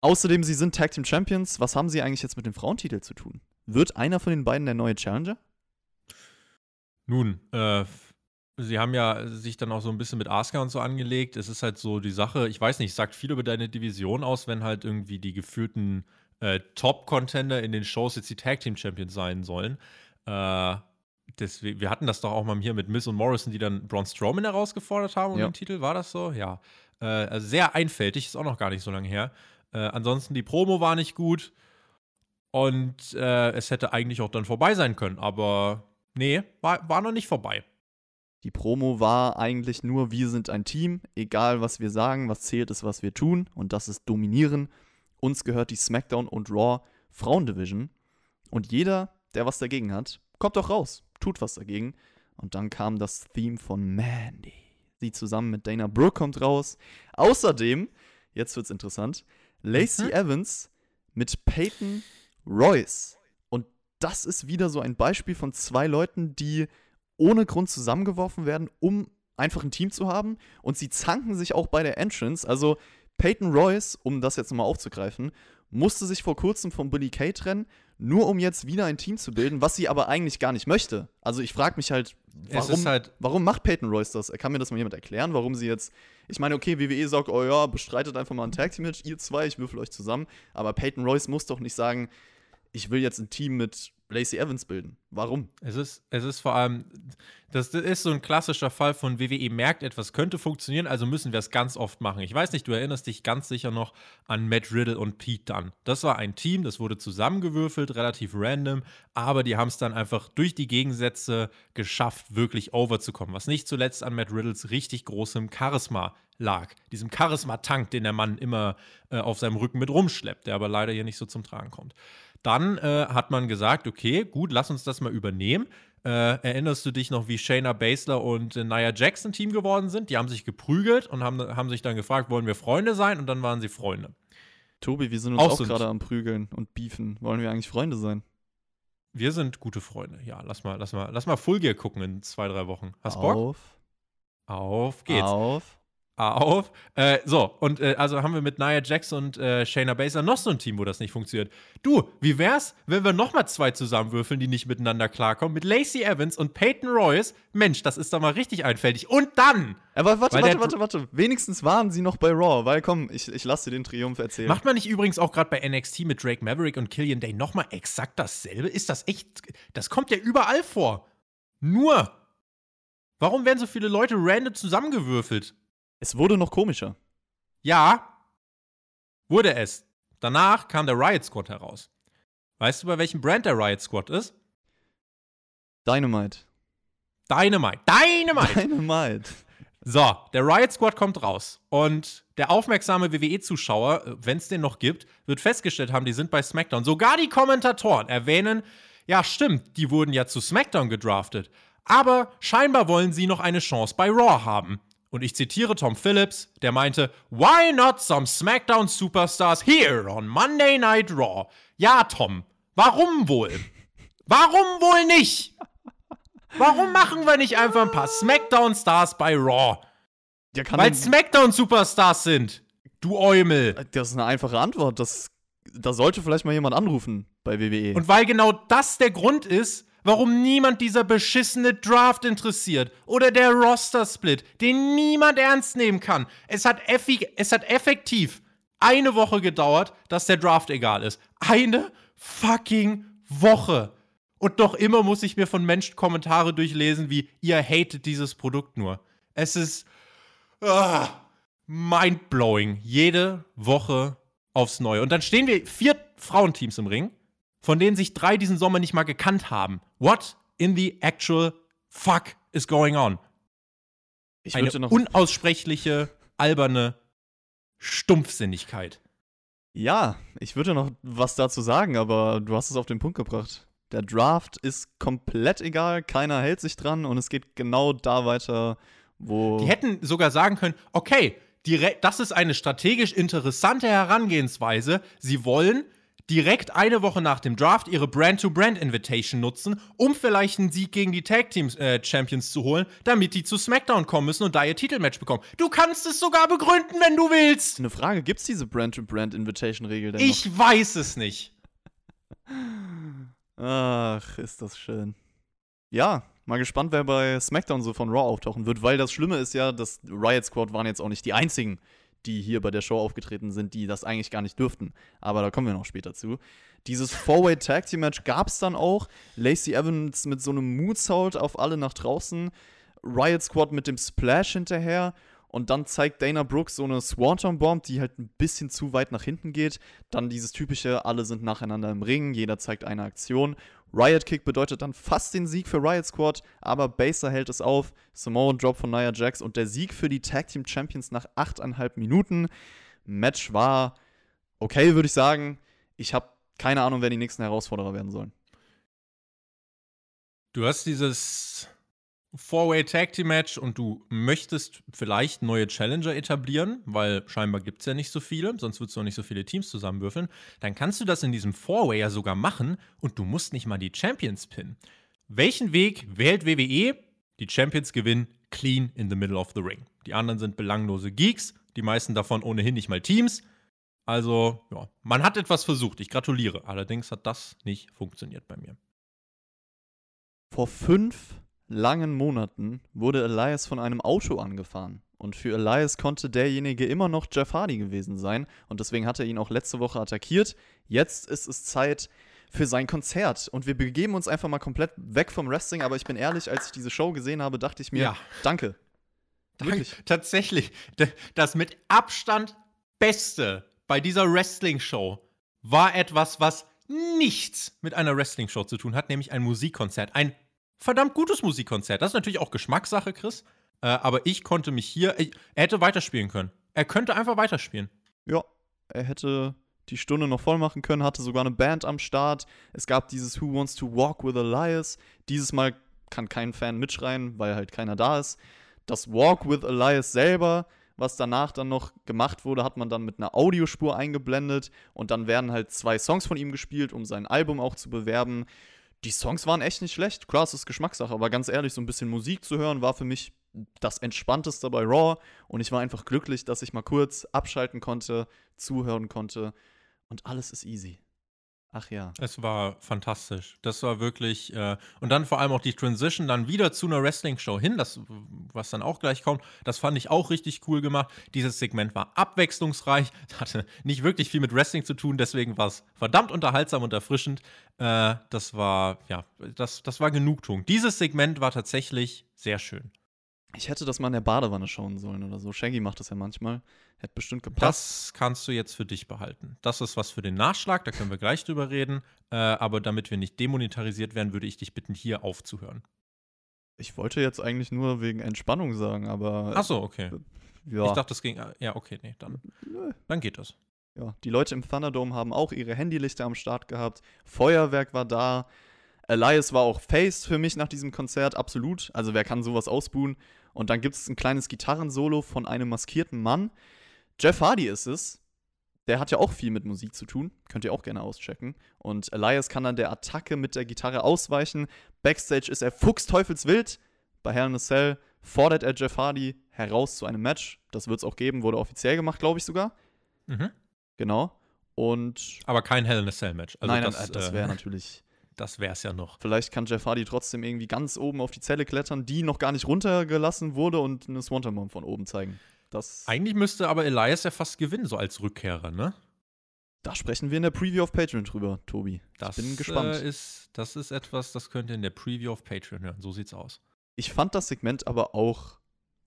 Außerdem, sie sind Tag Team Champions. Was haben sie eigentlich jetzt mit dem Frauentitel zu tun? Wird einer von den beiden der neue Challenger? Nun, äh, sie haben ja sich dann auch so ein bisschen mit Asuka und so angelegt. Es ist halt so die Sache, ich weiß nicht, sagt viel über deine Division aus, wenn halt irgendwie die gefühlten äh, Top-Contender in den Shows jetzt die Tag Team Champions sein sollen. Äh, das, wir hatten das doch auch mal hier mit Miss und Morrison, die dann Braun Strowman herausgefordert haben um Ja. den Titel. War das so? Ja. Äh, also sehr einfältig, ist auch noch gar nicht so lange her. Äh, ansonsten, die Promo war nicht gut und äh, es hätte eigentlich auch dann vorbei sein können, aber nee, war, war noch nicht vorbei. Die Promo war eigentlich nur, wir sind ein Team, egal was wir sagen, was zählt ist, was wir tun und das ist dominieren. Uns gehört die SmackDown und Raw Frauendivision und jeder, der was dagegen hat, kommt doch raus, tut was dagegen. Und dann kam das Theme von Mandy. Sie zusammen mit Dana Brooke kommt raus. Außerdem, jetzt wird's interessant, Lacey Mhm. Evans mit Peyton Royce. Und das ist wieder so ein Beispiel von zwei Leuten, die ohne Grund zusammengeworfen werden, um einfach ein Team zu haben. Und sie zanken sich auch bei der Entrance. Also Peyton Royce, um das jetzt nochmal aufzugreifen, musste sich vor kurzem von Billy Kay trennen, nur um jetzt wieder ein Team zu bilden, was sie aber eigentlich gar nicht möchte. Also ich frage mich halt, warum, halt- warum macht Peyton Royce das? Kann mir das mal jemand erklären, warum sie jetzt. Ich meine, okay, WWE sagt, oh ja, bestreitet einfach mal ein Tag Team Match, ihr zwei, ich würfel euch zusammen. Aber Peyton Royce muss doch nicht sagen, ich will jetzt ein Team mit Lacey Evans bilden. Warum? Es ist, es ist vor allem, das, das ist so ein klassischer Fall von WWE merkt, etwas könnte funktionieren, also müssen wir es ganz oft machen. Ich weiß nicht, du erinnerst dich ganz sicher noch an Matt Riddle und Pete Dunne. Das war ein Team, das wurde zusammengewürfelt, relativ random, aber die haben es dann einfach durch die Gegensätze geschafft, wirklich overzukommen. Was nicht zuletzt an Matt Riddles richtig großem Charisma lag. Diesem Charisma-Tank, den der Mann immer äh, auf seinem Rücken mit rumschleppt, der aber leider hier nicht so zum Tragen kommt. Dann äh, hat man gesagt, okay, gut, lass uns das mal übernehmen. Äh, erinnerst du dich noch, wie Shayna Baszler und äh, Nia Jackson Team geworden sind? Die haben sich geprügelt und haben, haben sich dann gefragt, wollen wir Freunde sein? Und dann waren sie Freunde. Tobi, wir sind uns Auch auch, gerade am Prügeln und Beefen. Wollen wir eigentlich Freunde sein? Wir sind gute Freunde. Ja, lass mal, lass mal, lass mal Full Gear gucken in zwei, drei Wochen. Hast Bock? Auf. Auf geht's. Auf. Auf. Äh, so, und äh, also haben wir mit Nia Jax und äh, Shayna Baszler noch so ein Team, wo das nicht funktioniert. Du, wie wär's, wenn wir noch mal zwei zusammenwürfeln, die nicht miteinander klarkommen, mit Lacey Evans und Peyton Royce? Mensch, das ist doch mal richtig einfältig. Und dann Aber warte, warte, warte, warte. Wenigstens waren sie noch bei Raw, weil komm, ich, ich lasse dir den Triumph erzählen. macht man nicht übrigens auch gerade bei NXT mit Drake Maverick und Killian Day noch mal exakt dasselbe? Ist das echt? Das kommt ja überall vor. Nur. Warum werden so viele Leute random zusammengewürfelt? Es wurde noch komischer. Ja, wurde es. Danach kam der Riot Squad heraus. Weißt du, bei welchem Brand der Riot Squad ist? Dynamite. Dynamite. Dynamite! Dynamite. So, der Riot Squad kommt raus. Und der aufmerksame WWE-Zuschauer, wenn es den noch gibt, wird festgestellt haben, die sind bei SmackDown. Sogar die Kommentatoren erwähnen, ja, stimmt, die wurden ja zu SmackDown gedraftet. Aber scheinbar wollen sie noch eine Chance bei Raw haben. Und ich zitiere Tom Phillips, der meinte, Why not some SmackDown Superstars here on Monday Night Raw? Ja, Tom, warum wohl? Warum wohl nicht? Warum machen wir nicht einfach ein paar SmackDown-Stars bei Raw? Ja, Weil denn- SmackDown-Superstars sind. Du Eumel. das ist eine einfache Antwort. Das, da sollte vielleicht mal jemand anrufen bei. WWE. Und weil genau das der Grund ist, warum niemand dieser beschissene Draft interessiert oder der Roster-Split, den niemand ernst nehmen kann. Es hat, es hat effektiv eine Woche gedauert, dass der Draft egal ist. Eine fucking Woche. Und noch immer muss ich mir von Menschen Kommentare durchlesen wie, ihr hatet dieses Produkt nur. Es ist ah, mindblowing. Jede Woche aufs Neue. Und dann stehen wir vier Frauenteams im Ring, von denen sich drei diesen Sommer nicht mal gekannt haben. What in the actual fuck is going on? ich Eine unaussprechliche, alberne Stumpfsinnigkeit. Ja, ich würde noch was dazu sagen, aber du hast es auf den Punkt gebracht. Der Draft ist komplett egal, keiner hält sich dran und es geht genau da weiter, wo. Die hätten sogar sagen können, okay, das ist eine strategisch interessante Herangehensweise. Sie wollen direkt eine Woche nach dem Draft ihre Brand-to-Brand-Invitation nutzen, um vielleicht einen Sieg gegen die Tag Team äh, Champions zu holen, damit die zu SmackDown kommen müssen und da ihr Titelmatch bekommen. Du kannst es sogar begründen, wenn du willst. Eine Frage, gibt es diese Brand-to-Brand-Invitation-Regel denn Ich noch? weiß es nicht. Ach, ist das schön. Ja, mal gespannt, wer bei SmackDown so von Raw auftauchen wird, weil das Schlimme ist ja, dass Riot Squad waren jetzt auch nicht die einzigen, die hier bei der Show aufgetreten sind, die das eigentlich gar nicht dürften. Aber da kommen wir noch später zu. Dieses Four-Way Tag Team Match gab es dann auch. Lacey Evans mit so einem Moonsault auf alle nach draußen. Riot Squad mit dem Splash hinterher. Und dann zeigt Dana Brooks so eine Swanton Bomb, die halt ein bisschen zu weit nach hinten geht. Dann dieses typische, alle sind nacheinander im Ring, jeder zeigt eine Aktion. Riot Kick bedeutet dann fast den Sieg für Riot Squad, aber Baser hält es auf. Samoan Drop von Nia Jax und der Sieg für die Tag Team Champions nach 8,5 Minuten. Match war okay, würde ich sagen. Ich habe keine Ahnung, wer die nächsten Herausforderer werden sollen. Du hast dieses Four-Way Tag Team Match und du möchtest vielleicht neue Challenger etablieren, weil scheinbar gibt es ja nicht so viele, sonst würdest du auch nicht so viele Teams zusammenwürfeln, dann kannst du das in diesem Four-Way ja sogar machen und du musst nicht mal die Champions pinnen. Welchen Weg wählt WWE? Die Champions gewinnen clean in the middle of the ring. Die anderen sind belanglose Geeks, die meisten davon ohnehin nicht mal Teams. Also, ja, man hat etwas versucht. Ich gratuliere. Allerdings hat das nicht funktioniert bei mir. Vor fünf langen Monaten wurde Elias von einem Auto angefahren. Und für Elias konnte derjenige immer noch Jeff Hardy gewesen sein. Und deswegen hat er ihn auch letzte Woche attackiert. Jetzt ist es Zeit für sein Konzert. Und wir begeben uns einfach mal komplett weg vom Wrestling. Aber ich bin ehrlich, als ich diese Show gesehen habe, dachte ich mir, ja. danke. Wirklich. Tatsächlich. Das mit Abstand Beste bei dieser Wrestling-Show war etwas, was nichts mit einer Wrestling-Show zu tun hat, nämlich ein Musikkonzert. Ein verdammt gutes Musikkonzert. Das ist natürlich auch Geschmackssache, Chris. Äh, aber ich konnte mich hier. Ich, er hätte weiterspielen können. Er könnte einfach weiterspielen. Ja, er hätte die Stunde noch voll machen können, hatte sogar eine Band am Start. Es gab dieses Who Wants to Walk with Elias. Dieses Mal kann kein Fan mitschreien, weil halt keiner da ist. Das Walk with Elias selber, was danach dann noch gemacht wurde, hat man dann mit einer Audiospur eingeblendet und dann werden halt zwei Songs von ihm gespielt, um sein Album auch zu bewerben die Songs waren echt nicht schlecht. Klar, es ist Geschmackssache, aber ganz ehrlich, so ein bisschen Musik zu hören war für mich das Entspannteste bei Raw. Und ich war einfach glücklich, dass ich mal kurz abschalten konnte, zuhören konnte. Und alles ist easy. Ach ja. Es war fantastisch. Das war wirklich. Äh, und dann vor allem auch die Transition dann wieder zu einer Wrestling-Show hin, das, was dann auch gleich kommt. Das fand ich auch richtig cool gemacht. Dieses Segment war abwechslungsreich, hatte nicht wirklich viel mit Wrestling zu tun, deswegen war es verdammt unterhaltsam und erfrischend. Äh, das war, ja, das, das war Genugtuung. Dieses Segment war tatsächlich sehr schön. Ich hätte das mal in der Badewanne schauen sollen oder so. Shaggy macht das ja manchmal. Hätte bestimmt gepasst. Das kannst du jetzt für dich behalten. Das ist was für den Nachschlag, da können wir gleich drüber reden. Äh, aber damit wir nicht demonetarisiert werden, würde ich dich bitten, hier aufzuhören. Ich wollte jetzt eigentlich nur wegen Entspannung sagen, aber. Ach so, okay. Äh, ja. Ich dachte, das ging. Äh, ja, okay, nee, dann. Dann geht das. Ja, die Leute im Thunderdome haben auch ihre Handylichter am Start gehabt. Feuerwerk war da. Elias war auch Face für mich nach diesem Konzert, absolut. Also, wer kann sowas ausbuhen? Und dann gibt es ein kleines Gitarrensolo von einem maskierten Mann. Jeff Hardy ist es. Der hat ja auch viel mit Musik zu tun. Könnt ihr auch gerne auschecken. Und Elias kann dann der Attacke mit der Gitarre ausweichen. Backstage ist er fuchsteufelswild. Bei Hell in a Cell fordert er Jeff Hardy heraus zu einem Match. Das wird es auch geben, wurde offiziell gemacht, glaube ich sogar. Mhm. Genau. Und. Aber kein Hell in a Cell Match. Also nein, das, das wäre äh, natürlich das wäre es ja noch. Vielleicht kann Jeff Hardy trotzdem irgendwie ganz oben auf die Zelle klettern, die noch gar nicht runtergelassen wurde und eine Swanton Bomb von oben zeigen. Das Eigentlich müsste aber Elias ja fast gewinnen, so als Rückkehrer, ne? Da sprechen wir in der Preview auf Patreon drüber, Tobi. Das ich bin gespannt. Äh, ist, das ist etwas, das könnt ihr in der Preview auf Patreon hören. So sieht's aus. Ich fand das Segment aber auch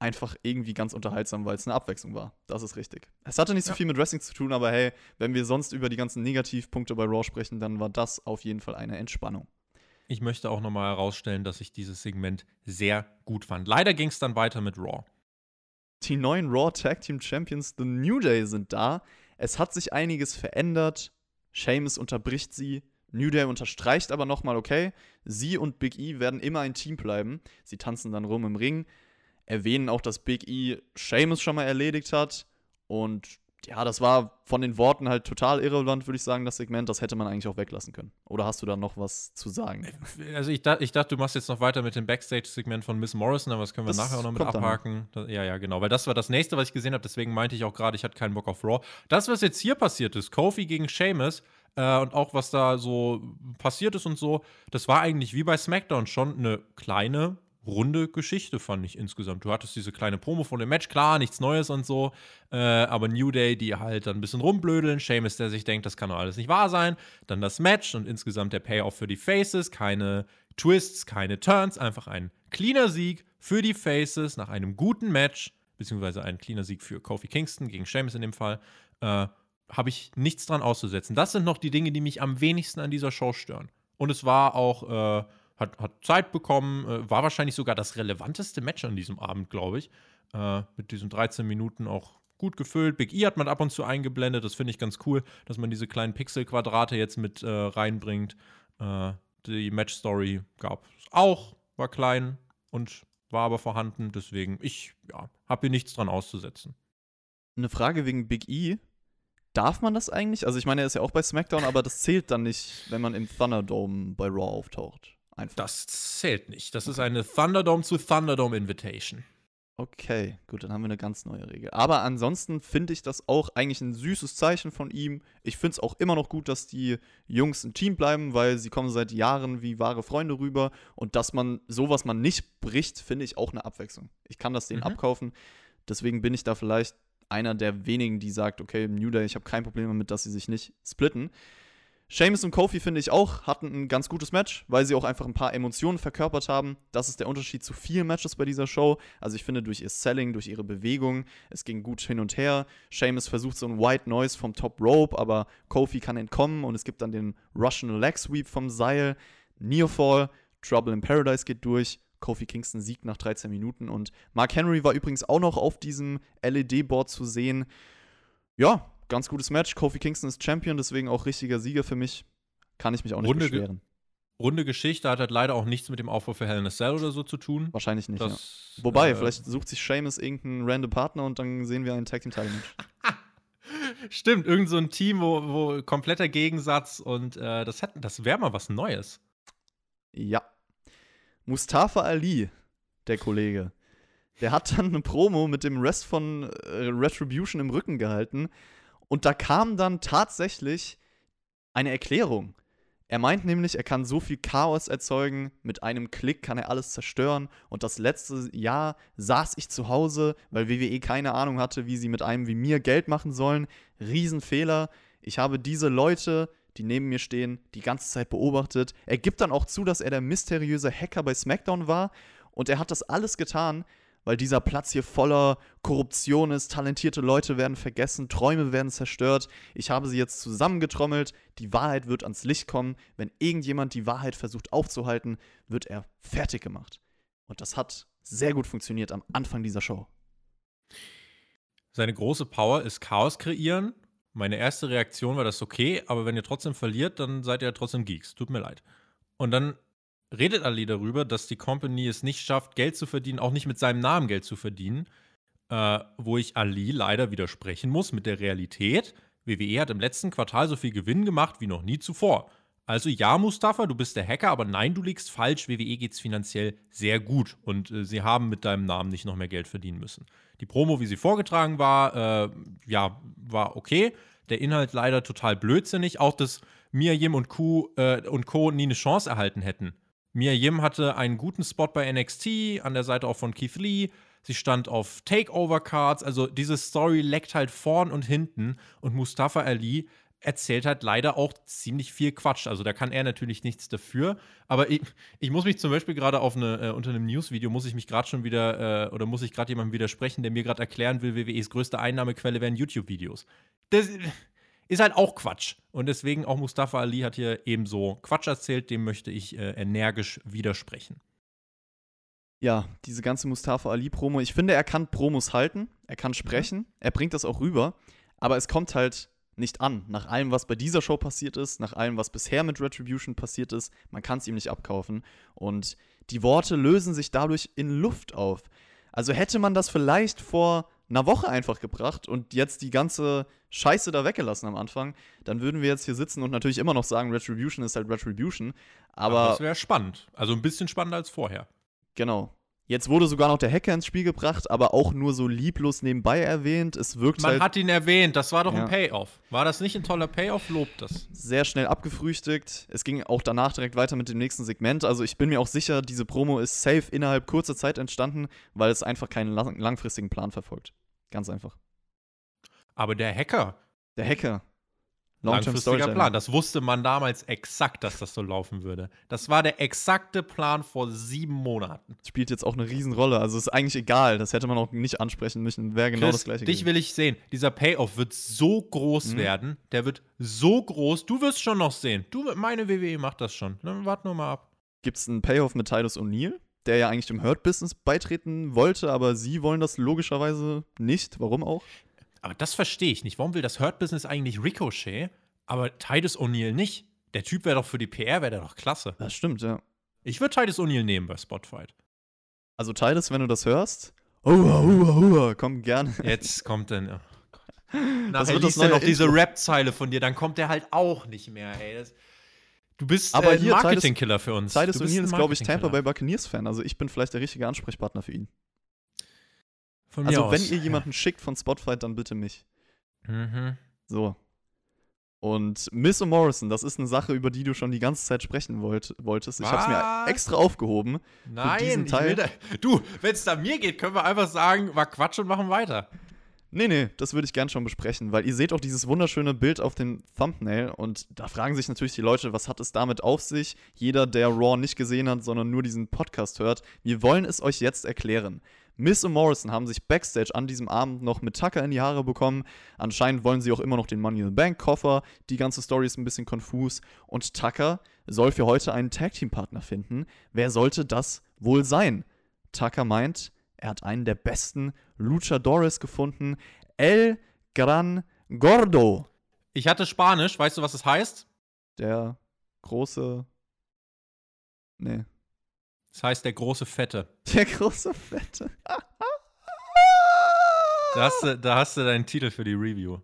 einfach irgendwie ganz unterhaltsam, weil es eine Abwechslung war. Das ist richtig. Es hatte nicht so ja. viel mit Wrestling zu tun, aber hey, wenn wir sonst über die ganzen Negativpunkte bei Raw sprechen, dann war das auf jeden Fall eine Entspannung. Ich möchte auch nochmal herausstellen, dass ich dieses Segment sehr gut fand. Leider ging es dann weiter mit Raw. Die neuen Raw Tag Team Champions The New Day sind da. Es hat sich einiges verändert. Seamus unterbricht sie New Day unterstreicht aber nochmal, okay, sie und Big E werden immer ein Team bleiben. Sie tanzen dann rum im Ring, erwähnen auch, dass Big E Seamus schon mal erledigt hat. Und ja, das war von den Worten halt total irrelevant, würde ich sagen, das Segment. Das hätte man eigentlich auch weglassen können. Oder hast du da noch was zu sagen? Also ich, da, ich dachte, du machst jetzt noch weiter mit dem Backstage-Segment von Miss Morrison, aber das können wir Das nachher auch noch mit dann. abhaken. Da, ja, ja, genau. Weil das war das nächste, was ich gesehen habe. Deswegen meinte ich auch gerade, ich hatte keinen Bock auf Raw. Das, was jetzt hier passiert ist, Kofi gegen Sheamus äh, und auch was da so passiert ist und so, das war eigentlich wie bei SmackDown schon eine kleine runde Geschichte, fand ich insgesamt. Du hattest diese kleine Promo von dem Match, klar, nichts Neues und so, äh, aber New Day, die halt dann ein bisschen rumblödeln, Sheamus, der sich denkt, das kann doch alles nicht wahr sein, dann das Match und insgesamt der Payoff für die Faces, keine Twists, keine Turns, einfach ein cleaner Sieg für die Faces nach einem guten Match, beziehungsweise ein cleaner Sieg für Kofi Kingston gegen Sheamus in dem Fall, äh, habe ich nichts dran auszusetzen. Das sind noch die Dinge, die mich am wenigsten an dieser Show stören. Und es war auch, äh, hat, hat Zeit bekommen, äh, war wahrscheinlich sogar das relevanteste Match an diesem Abend, glaube ich. Äh, mit diesen 13 Minuten auch gut gefüllt. Big E hat man ab und zu eingeblendet. Das finde ich ganz cool, dass man diese kleinen Pixelquadrate jetzt mit äh, reinbringt. Äh, die Match-Story gab es auch, war klein und war aber vorhanden. Deswegen, ich ja, habe hier nichts dran auszusetzen. Eine Frage wegen Big E. Darf man das eigentlich? Also ich meine, er ist ja auch bei SmackDown, aber das zählt dann nicht, wenn man im Thunderdome bei Raw auftaucht. Einfach. Das zählt nicht. Das ist eine Thunderdome zu Thunderdome Invitation. Okay, gut, dann haben wir eine ganz neue Regel. Aber ansonsten finde ich das auch eigentlich ein süßes Zeichen von ihm. Ich finde es auch immer noch gut, dass die Jungs ein Team bleiben, weil sie kommen seit Jahren wie wahre Freunde rüber. Und dass man sowas man nicht bricht, finde ich auch eine Abwechslung. Ich kann das denen Mhm. abkaufen. Deswegen bin ich da vielleicht einer der wenigen, die sagt, okay, New Day, ich habe kein Problem damit, dass sie sich nicht splitten. Sheamus und Kofi finde ich auch hatten ein ganz gutes Match, weil sie auch einfach ein paar Emotionen verkörpert haben. Das ist der Unterschied zu vielen Matches bei dieser Show. Also ich finde durch ihr Selling, durch ihre Bewegung, es ging gut hin und her. Sheamus versucht so ein White Noise vom Top Rope, aber Kofi kann entkommen und es gibt dann den Russian Leg Sweep vom Seil. Nearfall, Trouble in Paradise geht durch. Kofi Kingston siegt nach 13 Minuten und Mark Henry war übrigens auch noch auf diesem LED-Board zu sehen. Ja, ganz gutes Match. Kofi Kingston ist Champion, deswegen auch richtiger Sieger für mich. Kann ich mich auch nicht Runde beschweren. Runde Geschichte hat halt leider auch nichts mit dem Aufbau für Hell in a Cell oder so zu tun. Wahrscheinlich nicht, ja. Das, Wobei, äh, vielleicht sucht sich Seamus irgendeinen random Partner und dann sehen wir einen Tag Team Title Match. Stimmt, irgend so ein Team, wo, wo kompletter Gegensatz und äh, das, das wäre mal was Neues. Ja. Mustafa Ali, der Kollege, der hat dann eine Promo mit dem Rest von äh, Retribution im Rücken gehalten und da kam dann tatsächlich eine Erklärung. Er meint nämlich, er kann so viel Chaos erzeugen, mit einem Klick kann er alles zerstören. Und das letzte Jahr saß ich zu Hause, weil WWE keine Ahnung hatte, wie sie mit einem wie mir Geld machen sollen. Riesenfehler. Ich habe diese Leute, die neben mir stehen, die ganze Zeit beobachtet. Er gibt dann auch zu, dass er der mysteriöse Hacker bei SmackDown war. Und er hat das alles getan, weil dieser Platz hier voller Korruption ist, talentierte Leute werden vergessen, Träume werden zerstört. Ich habe sie jetzt zusammengetrommelt, die Wahrheit wird ans Licht kommen. Wenn irgendjemand die Wahrheit versucht aufzuhalten, wird er fertig gemacht. Und das hat sehr gut funktioniert am Anfang dieser Show. Seine große Power ist Chaos kreieren. Meine erste Reaktion war das okay, aber wenn ihr trotzdem verliert, dann seid ihr trotzdem Geeks. Tut mir leid. Und dann redet Ali darüber, dass die Company es nicht schafft, Geld zu verdienen, auch nicht mit seinem Namen Geld zu verdienen. Äh, wo ich Ali leider widersprechen muss mit der Realität. WWE hat im letzten Quartal so viel Gewinn gemacht wie noch nie zuvor. Also ja, Mustafa, du bist der Hacker, aber nein, du liegst falsch. WWE geht's finanziell sehr gut und äh, sie haben mit deinem Namen nicht noch mehr Geld verdienen müssen. Die Promo, wie sie vorgetragen war, äh, ja, war okay. Der Inhalt leider total blödsinnig. Auch, dass Mia Yim und, Q, äh, und Co. nie eine Chance erhalten hätten. Mia Yim hatte einen guten Spot bei NXT, an der Seite auch von Keith Lee. Sie stand auf Takeover-Cards. Also diese Story leckt halt vorn und hinten. Und Mustafa Ali erzählt halt leider auch ziemlich viel Quatsch. Also da kann er natürlich nichts dafür. Aber ich, ich muss mich zum Beispiel gerade auf eine, äh, unter einem News-Video muss ich mich gerade schon wieder, äh, oder muss ich gerade jemandem widersprechen, der mir gerade erklären will, WWEs größte Einnahmequelle wären YouTube-Videos. Das ist halt auch Quatsch. Und deswegen auch Mustafa Ali hat hier ebenso Quatsch erzählt, dem möchte ich äh, energisch widersprechen. Ja, diese ganze Mustafa Ali-Promo. Ich finde, er kann Promos halten, er kann sprechen, er bringt das auch rüber, aber es kommt halt nicht an. Nach allem, was bei dieser Show passiert ist, nach allem, was bisher mit Retribution passiert ist, man kann es ihm nicht abkaufen. Und die Worte lösen sich dadurch in Luft auf. Also hätte man das vielleicht vor einer Woche einfach gebracht und jetzt die ganze Scheiße da weggelassen am Anfang, dann würden wir jetzt hier sitzen und natürlich immer noch sagen, Retribution ist halt Retribution. Aber, das wäre spannend. Also ein bisschen spannender als vorher. Genau. Jetzt wurde sogar noch der Hacker ins Spiel gebracht, aber auch nur so lieblos nebenbei erwähnt. Es wirkt Man halt hat ihn erwähnt, das war doch Ja. ein Payoff. War das nicht ein toller Payoff? Lobt das. sehr schnell abgefrühstückt. Es ging auch danach direkt weiter mit dem nächsten Segment. Also ich bin mir auch sicher, diese Promo ist safe innerhalb kurzer Zeit entstanden, weil es einfach keinen lang langfristigen Plan verfolgt. Ganz einfach. Aber der Hacker, Der Hacker. Langfristiger. Plan, das wusste man damals exakt, dass das so laufen würde. Das war der exakte Plan vor sieben Monaten. Spielt jetzt auch eine Riesenrolle. Also ist eigentlich egal. Das hätte man auch nicht ansprechen müssen. Wäre genau Chris, das gleiche. dich gewesen. will ich sehen. Dieser Payoff wird so groß Mhm. werden. Der wird so groß. Du wirst schon noch sehen. Du, meine WWE macht das schon. Dann wart nur mal ab. Gibt es einen Payoff mit Titus O'Neill, der ja eigentlich dem Hurt-Business beitreten wollte, aber sie wollen das logischerweise nicht. Warum auch? Aber das verstehe ich nicht. Warum will das Hurt Business eigentlich Ricochet, aber Titus O'Neill nicht? Der Typ wäre doch für die PR, wäre der doch klasse. Das stimmt, ja. Ich würde Titus O'Neill nehmen bei Spotfight. Also Titus, wenn du das hörst, hua, hua, hua, komm gerne. Jetzt kommt dann. Oh Nachher liest er noch diese. Rap-Zeile von dir, dann kommt der halt auch nicht mehr, ey. Das, du bist Aber äh, hier, Marketingkiller für uns. Titus O'Neill ist, glaube ich, Tampa. Bay Buccaneers-Fan. Also ich bin vielleicht der richtige Ansprechpartner für ihn. Von mir Also aus. wenn ihr jemanden schickt von Spotfight, dann bitte mich. Mhm. So. Und Miss Morrison, das ist eine Sache, über die du schon die ganze Zeit sprechen wollt, wolltest. Ich habe es mir extra aufgehoben. Nein, diesen ich Teil- da, du, wenn es da mir geht, können wir einfach sagen, war Quatsch und machen weiter. Nee, nee, das würde ich gern schon besprechen, weil ihr seht auch dieses wunderschöne Bild auf dem Thumbnail und da fragen sich natürlich die Leute, was hat es damit auf sich? Jeder, der Raw nicht gesehen hat, sondern nur diesen Podcast hört, wir wollen es euch jetzt erklären. Miss und Morrison haben sich backstage an diesem Abend noch mit Tucker in die Haare bekommen. Anscheinend wollen sie auch immer noch den Money in the Bank Koffer. Die ganze Story ist ein bisschen konfus. Und Tucker soll für heute einen Tag Team Partner finden. Wer sollte das wohl sein? Tucker meint, er hat einen der besten Luchadores gefunden. El Gran Gordo. Ich hatte Spanisch, weißt du, was es heißt? Der große. Nee. Das heißt der große Fette. Der große Fette. Da hast du, da hast du deinen Titel für die Review.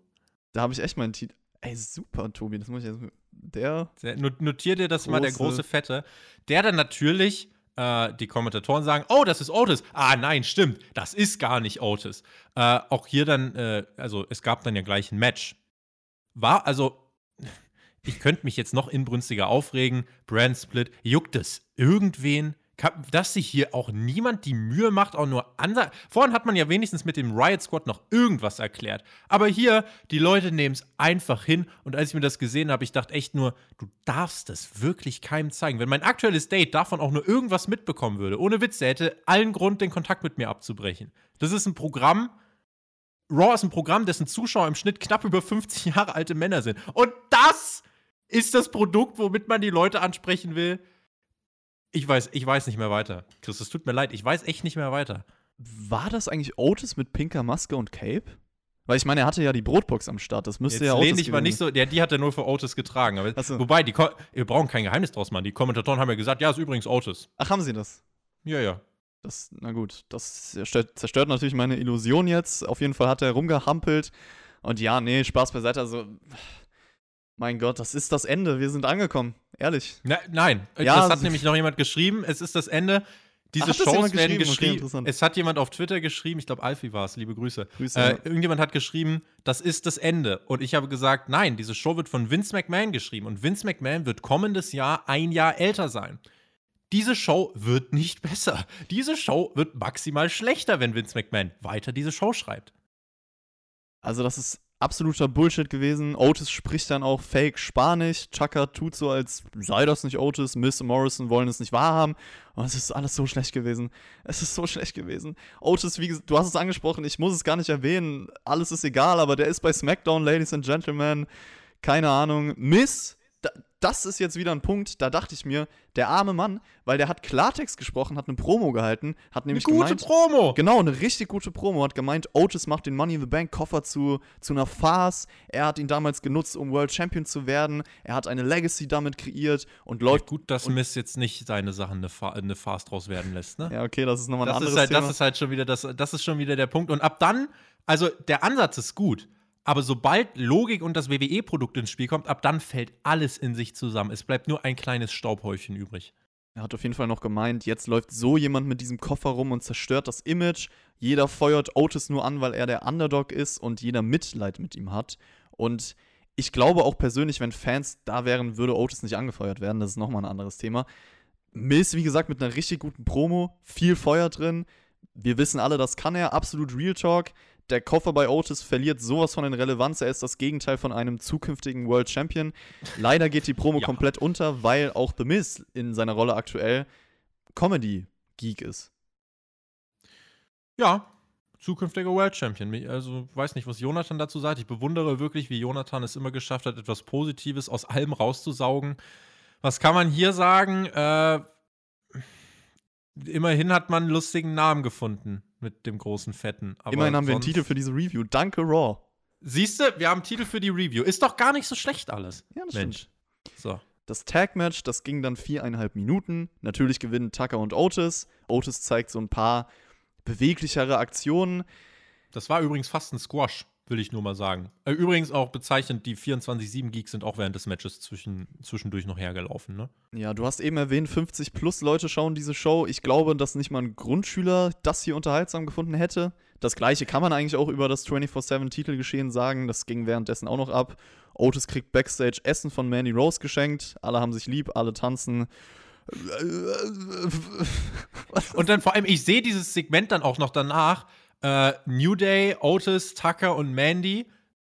Da habe ich echt meinen Titel. Ey, super, Tobi. Das muss ich jetzt. Der. Not- Notier dir das mal, der große Fette. Der dann natürlich, äh, die Kommentatoren sagen, oh, das ist Otis. Ah, nein, stimmt, das ist gar nicht Otis. Äh, auch hier dann, äh, also es gab dann ja gleich ein Match. War, also, ich könnte mich jetzt noch inbrünstiger aufregen. Brand Split, juckt es irgendwen? Dass sich hier auch niemand die Mühe macht, auch nur ansa Vorhin hat man ja wenigstens mit dem Riot Squad noch irgendwas erklärt. Aber hier, die Leute nehmen es einfach hin. Und als ich mir das gesehen habe, ich dachte echt nur, du darfst das wirklich keinem zeigen. Wenn mein aktuelles Date davon auch nur irgendwas mitbekommen würde, ohne Witz, der hätte allen Grund, den Kontakt mit mir abzubrechen. Das ist ein Programm. Raw ist ein Programm, dessen Zuschauer im Schnitt knapp über 50 Jahre alte Männer sind. Und das ist das Produkt, womit man die Leute ansprechen will. Ich weiß, ich weiß nicht mehr weiter. Chris, es tut mir leid, ich weiß echt nicht mehr weiter. War das eigentlich Otis mit pinker Maske und Cape? Weil ich meine, er hatte ja die Brotbox am Start. Das müsste Jetzt ja Otis mal gewesen nicht so, der, die hat er nur für Otis getragen. Aber, so. Wobei, die, wir brauchen kein Geheimnis draus machen. Die Kommentatoren haben ja gesagt, ja, ist übrigens Otis. Ach, haben sie das? Ja, ja. Das, na gut, das zerstört, zerstört natürlich meine Illusion jetzt. Auf jeden Fall hat er rumgehampelt. Und ja, nee, Spaß beiseite. Also, mein Gott, das ist das Ende. Wir sind angekommen. Ehrlich. Na, nein, Ja, das hat also- nämlich noch jemand geschrieben. Es ist das Ende. Diese Ach, Shows werden geschrieben? Okay, es hat jemand auf Twitter geschrieben, ich glaube, Alfie war es, liebe Grüße. Grüße. Äh, irgendjemand hat geschrieben, das ist das Ende. Und ich habe gesagt, nein, diese Show wird von Vince McMahon geschrieben. Und Vince McMahon wird kommendes Jahr ein Jahr älter sein. Diese Show wird nicht besser. Diese Show wird maximal schlechter, wenn Vince McMahon weiter diese Show schreibt. Also, das ist absoluter Bullshit gewesen. Otis spricht dann auch fake Spanisch. Chaka tut so, als sei das nicht Otis. Miss und Morrison wollen es nicht wahrhaben. Und es ist alles so schlecht gewesen. Es ist so schlecht gewesen. Otis, wie du hast es angesprochen, ich muss es gar nicht erwähnen. Alles ist egal, aber der ist bei SmackDown, Ladies and Gentlemen. Keine Ahnung. Miss das ist jetzt wieder ein Punkt, da dachte ich mir, der arme Mann, weil der hat Klartext gesprochen, hat eine Promo gehalten, hat nämlich Eine gute gemeint, Promo. Genau, eine richtig gute Promo. Hat gemeint, Otis macht den Money in the Bank Koffer zu, zu einer Farce. Er hat ihn damals genutzt, um World Champion zu werden. Er hat eine Legacy damit kreiert und Ja, läuft. gut, dass Miss jetzt nicht seine Sachen eine, Fa eine Fast draus werden lässt, ne? Ja, okay, das ist nochmal ein das, anderes ist halt, Thema. das ist halt schon wieder das, das ist schon wieder der Punkt. Und ab dann, also der Ansatz ist gut, aber sobald Logik und das WWE-Produkt ins Spiel kommt, ab dann fällt alles in sich zusammen. Es bleibt nur ein kleines Staubhäufchen übrig. er hat auf jeden Fall noch gemeint, jetzt läuft so jemand mit diesem Koffer rum und zerstört das Image. Jeder feuert Otis nur an, weil er der Underdog ist und jeder Mitleid mit ihm hat. Und ich glaube auch persönlich, wenn Fans da wären, würde Otis nicht angefeuert werden. Das ist nochmal ein anderes Thema. Miz, wie gesagt, mit einer richtig guten Promo, viel Feuer drin. Wir wissen alle, das kann er, absolut Real Talk. Der Koffer bei Otis verliert sowas von in Relevanz. Er ist das Gegenteil von einem zukünftigen World Champion. Leider geht die Promo Ja. komplett unter, weil auch The Miz in seiner Rolle aktuell Comedy-Geek ist. Ja, zukünftiger World Champion. Also weiß nicht, was Jonathan dazu sagt. Ich bewundere wirklich, wie Jonathan es immer geschafft hat, etwas Positives aus allem rauszusaugen. Was kann man hier sagen? Äh, immerhin hat man einen lustigen Namen gefunden mit dem großen Fetten. Aber Immerhin haben wir einen Titel für diese Review. Danke, Raw. Siehst du, wir haben einen Titel für die Review. Ist doch gar nicht so schlecht alles. Ja, das Mensch. So. Das Tag-Match, das ging dann viereinhalb Minuten. Natürlich gewinnen Tucker und Otis. Otis zeigt so ein paar beweglichere Aktionen. Das war übrigens fast ein Squash, will ich nur mal sagen. Äh, Übrigens auch bezeichnend, die 24-7 Geeks sind auch während des Matches zwischen, zwischendurch noch hergelaufen, ne? Ja, du hast eben erwähnt, 50 plus Leute schauen diese Show. Ich glaube, dass nicht mal ein Grundschüler das hier unterhaltsam gefunden hätte. Das gleiche kann man eigentlich auch über das 24-7-Titelgeschehen sagen. Das ging währenddessen auch noch ab. Otis kriegt Backstage Essen von Mandy Rose geschenkt. Alle haben sich lieb, alle tanzen. Und dann vor allem, ich sehe dieses Segment dann auch noch danach. Äh, New Day, Otis, Tucker und Mandy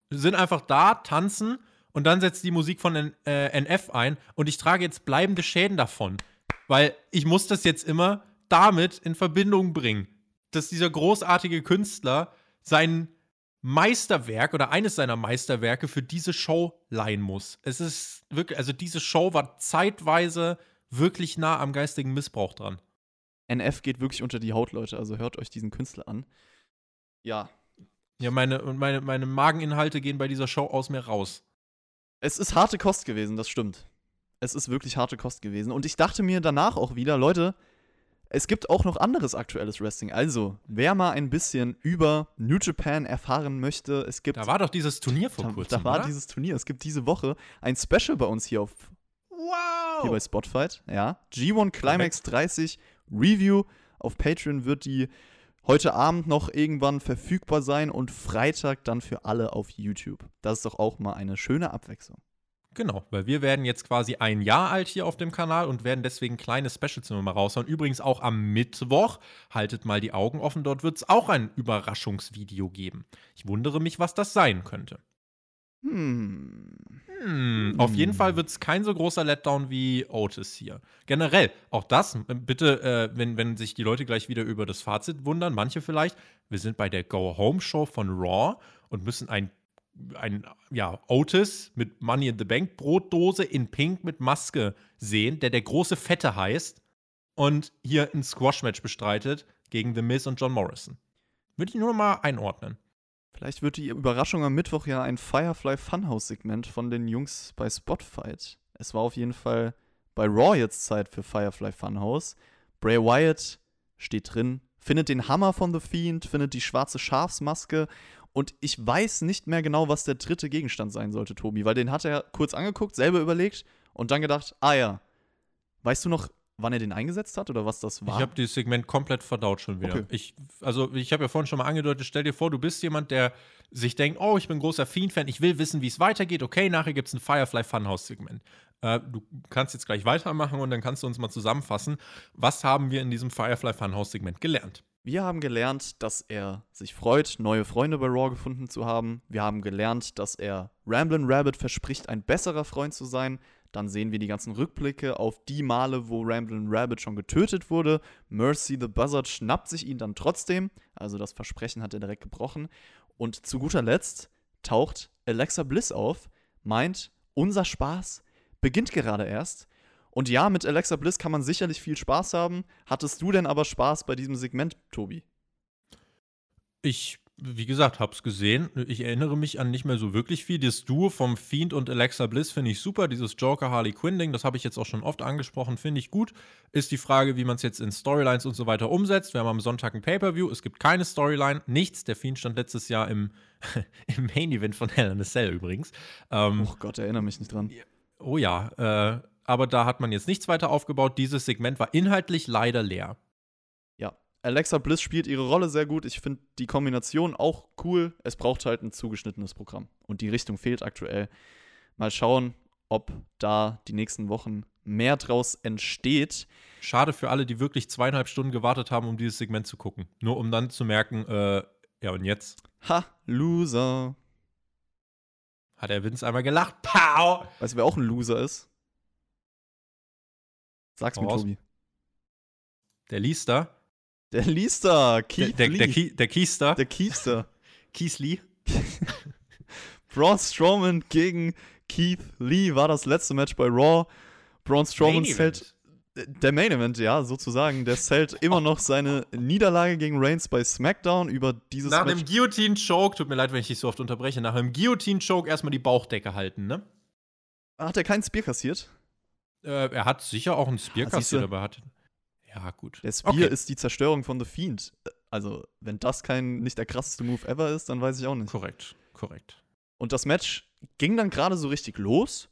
sind einfach da, tanzen und dann setzt die Musik von N äh, NF ein und ich trage jetzt bleibende Schäden davon. Weil ich muss das jetzt immer damit in Verbindung bringen, dass dieser großartige Künstler sein Meisterwerk oder eines seiner Meisterwerke für diese Show leihen muss. Es ist wirklich, also diese Show war zeitweise wirklich nah am geistigen Missbrauch dran. NF geht wirklich unter die Haut, Leute. Also hört euch diesen Künstler an. Ja, Ja, meine, und meine, meine Mageninhalte gehen bei dieser Show aus mir raus. Es ist harte Kost gewesen, das stimmt. Es ist wirklich harte Kost gewesen. Und ich dachte mir danach auch wieder, Leute, es gibt auch noch anderes aktuelles Wrestling. Also, wer mal ein bisschen über New Japan erfahren möchte, es gibt. Da war doch dieses Turnier vor da, kurzem. da war oder? dieses Turnier. Es gibt diese Woche ein Special bei uns hier auf Wow! hier bei Spotfight. Ja. G1 Climax 30 Review. Auf Patreon wird die heute Abend noch irgendwann verfügbar sein und Freitag dann für alle auf YouTube. Das ist doch auch mal eine schöne Abwechslung. Genau, weil wir werden jetzt quasi ein Jahr alt hier auf dem Kanal und werden deswegen kleine Specials immer mal raushauen. Übrigens auch am Mittwoch, haltet mal die Augen offen, dort wird es auch ein Überraschungsvideo geben. Ich wundere mich, was das sein könnte. Hm. Hm, auf jeden Fall wird es kein so großer Letdown wie Otis hier. Generell, auch das, äh, bitte, äh, wenn, wenn sich die Leute gleich wieder über das Fazit wundern, manche vielleicht, wir sind bei der Go-Home-Show von Raw und müssen ein, ein ja, Otis mit Money in the Bank Brotdose in Pink mit Maske sehen, der der große Fette heißt und hier ein Squash-Match bestreitet gegen The Miz und John Morrison. Würde ich nur mal einordnen. Vielleicht wird die Überraschung am Mittwoch ja ein Firefly Funhouse-Segment von den Jungs bei Spotfight. Es war auf jeden Fall bei Raw jetzt Zeit für Firefly Funhouse. Bray Wyatt steht drin, findet den Hammer von The Fiend, findet die schwarze Schafsmaske und ich weiß nicht mehr genau, was der dritte Gegenstand sein sollte, Tobi, weil den hat er kurz angeguckt, selber überlegt und dann gedacht, ah ja, weißt du noch, wann er den eingesetzt hat oder was das war? Ich habe dieses Segment komplett verdaut schon wieder. Okay. Ich, also, ich habe ja vorhin schon mal angedeutet, stell dir vor, du bist jemand, der sich denkt, oh, ich bin großer Fiend-Fan, ich will wissen, wie es weitergeht. Okay, nachher gibt es ein Firefly Funhouse-Segment. Äh, du kannst jetzt gleich weitermachen und dann kannst du uns mal zusammenfassen, was haben wir in diesem Firefly Funhouse-Segment gelernt? Wir haben gelernt, dass er sich freut, neue Freunde bei Raw gefunden zu haben. Wir haben gelernt, dass er Ramblin' Rabbit verspricht, ein besserer Freund zu sein. Dann sehen wir die ganzen Rückblicke auf die Male, wo Ramblin' Rabbit schon getötet wurde. Mercy the Buzzard schnappt sich ihn dann trotzdem. Also das Versprechen hat er direkt gebrochen. Und zu guter Letzt taucht Alexa Bliss auf, meint, unser Spaß beginnt gerade erst. Und ja, mit Alexa Bliss kann man sicherlich viel Spaß haben. Hattest du denn aber Spaß bei diesem Segment, Tobi? Ich, wie gesagt, hab's gesehen. Ich erinnere mich an nicht mehr so wirklich viel. Das Duo vom Fiend und Alexa Bliss finde ich super. Dieses Joker-Harley Quinn-Ding, das habe ich jetzt auch schon oft angesprochen, finde ich gut. Ist die Frage, wie man es jetzt in Storylines und so weiter umsetzt. Wir haben am Sonntag ein Pay-Per-View. Es gibt keine Storyline, nichts. Der Fiend stand letztes Jahr im, im Main-Event von Hell in a Cell übrigens. Ähm, oh Gott, erinnere mich nicht dran. Oh ja, äh, aber da hat man jetzt nichts weiter aufgebaut. Dieses Segment war inhaltlich leider leer. Alexa Bliss spielt ihre Rolle sehr gut. Ich finde die Kombination auch cool. Es braucht halt ein zugeschnittenes Programm. Und die Richtung fehlt aktuell. Mal schauen, ob da die nächsten Wochen mehr draus entsteht. Schade für alle, die wirklich zweieinhalb Stunden gewartet haben, um dieses Segment zu gucken. Nur um dann zu merken, äh, ja und jetzt? Ha, Loser. Hat der Vince einmal gelacht? Pow! Weißt du, wer auch ein Loser ist? Sag's mir, Tobi. Der Liester? Der Liester, Keith der, der, Lee. Der, Kie, der Kiester. Der Kiester. Keith Lee. Braun Strowman gegen Keith Lee war das letzte Match bei Raw. Braun Strowman zählt. Der Main Event, ja, sozusagen. Der zählt immer noch seine Niederlage gegen Reigns bei SmackDown über dieses Nach Match. dem Guillotine-Choke, tut mir leid, wenn ich dich so oft unterbreche, nach dem Guillotine-Choke erstmal die Bauchdecke halten, ne? Hat er keinen Spear kassiert? Äh, er hat sicher auch einen Spear ah, kassiert, aber er hat. Ja, gut. Der Spear okay. ist die Zerstörung von The Fiend. Also, wenn das kein nicht der krasseste Move ever ist, dann weiß ich auch nicht. Korrekt, korrekt. Und das Match ging dann gerade so richtig los,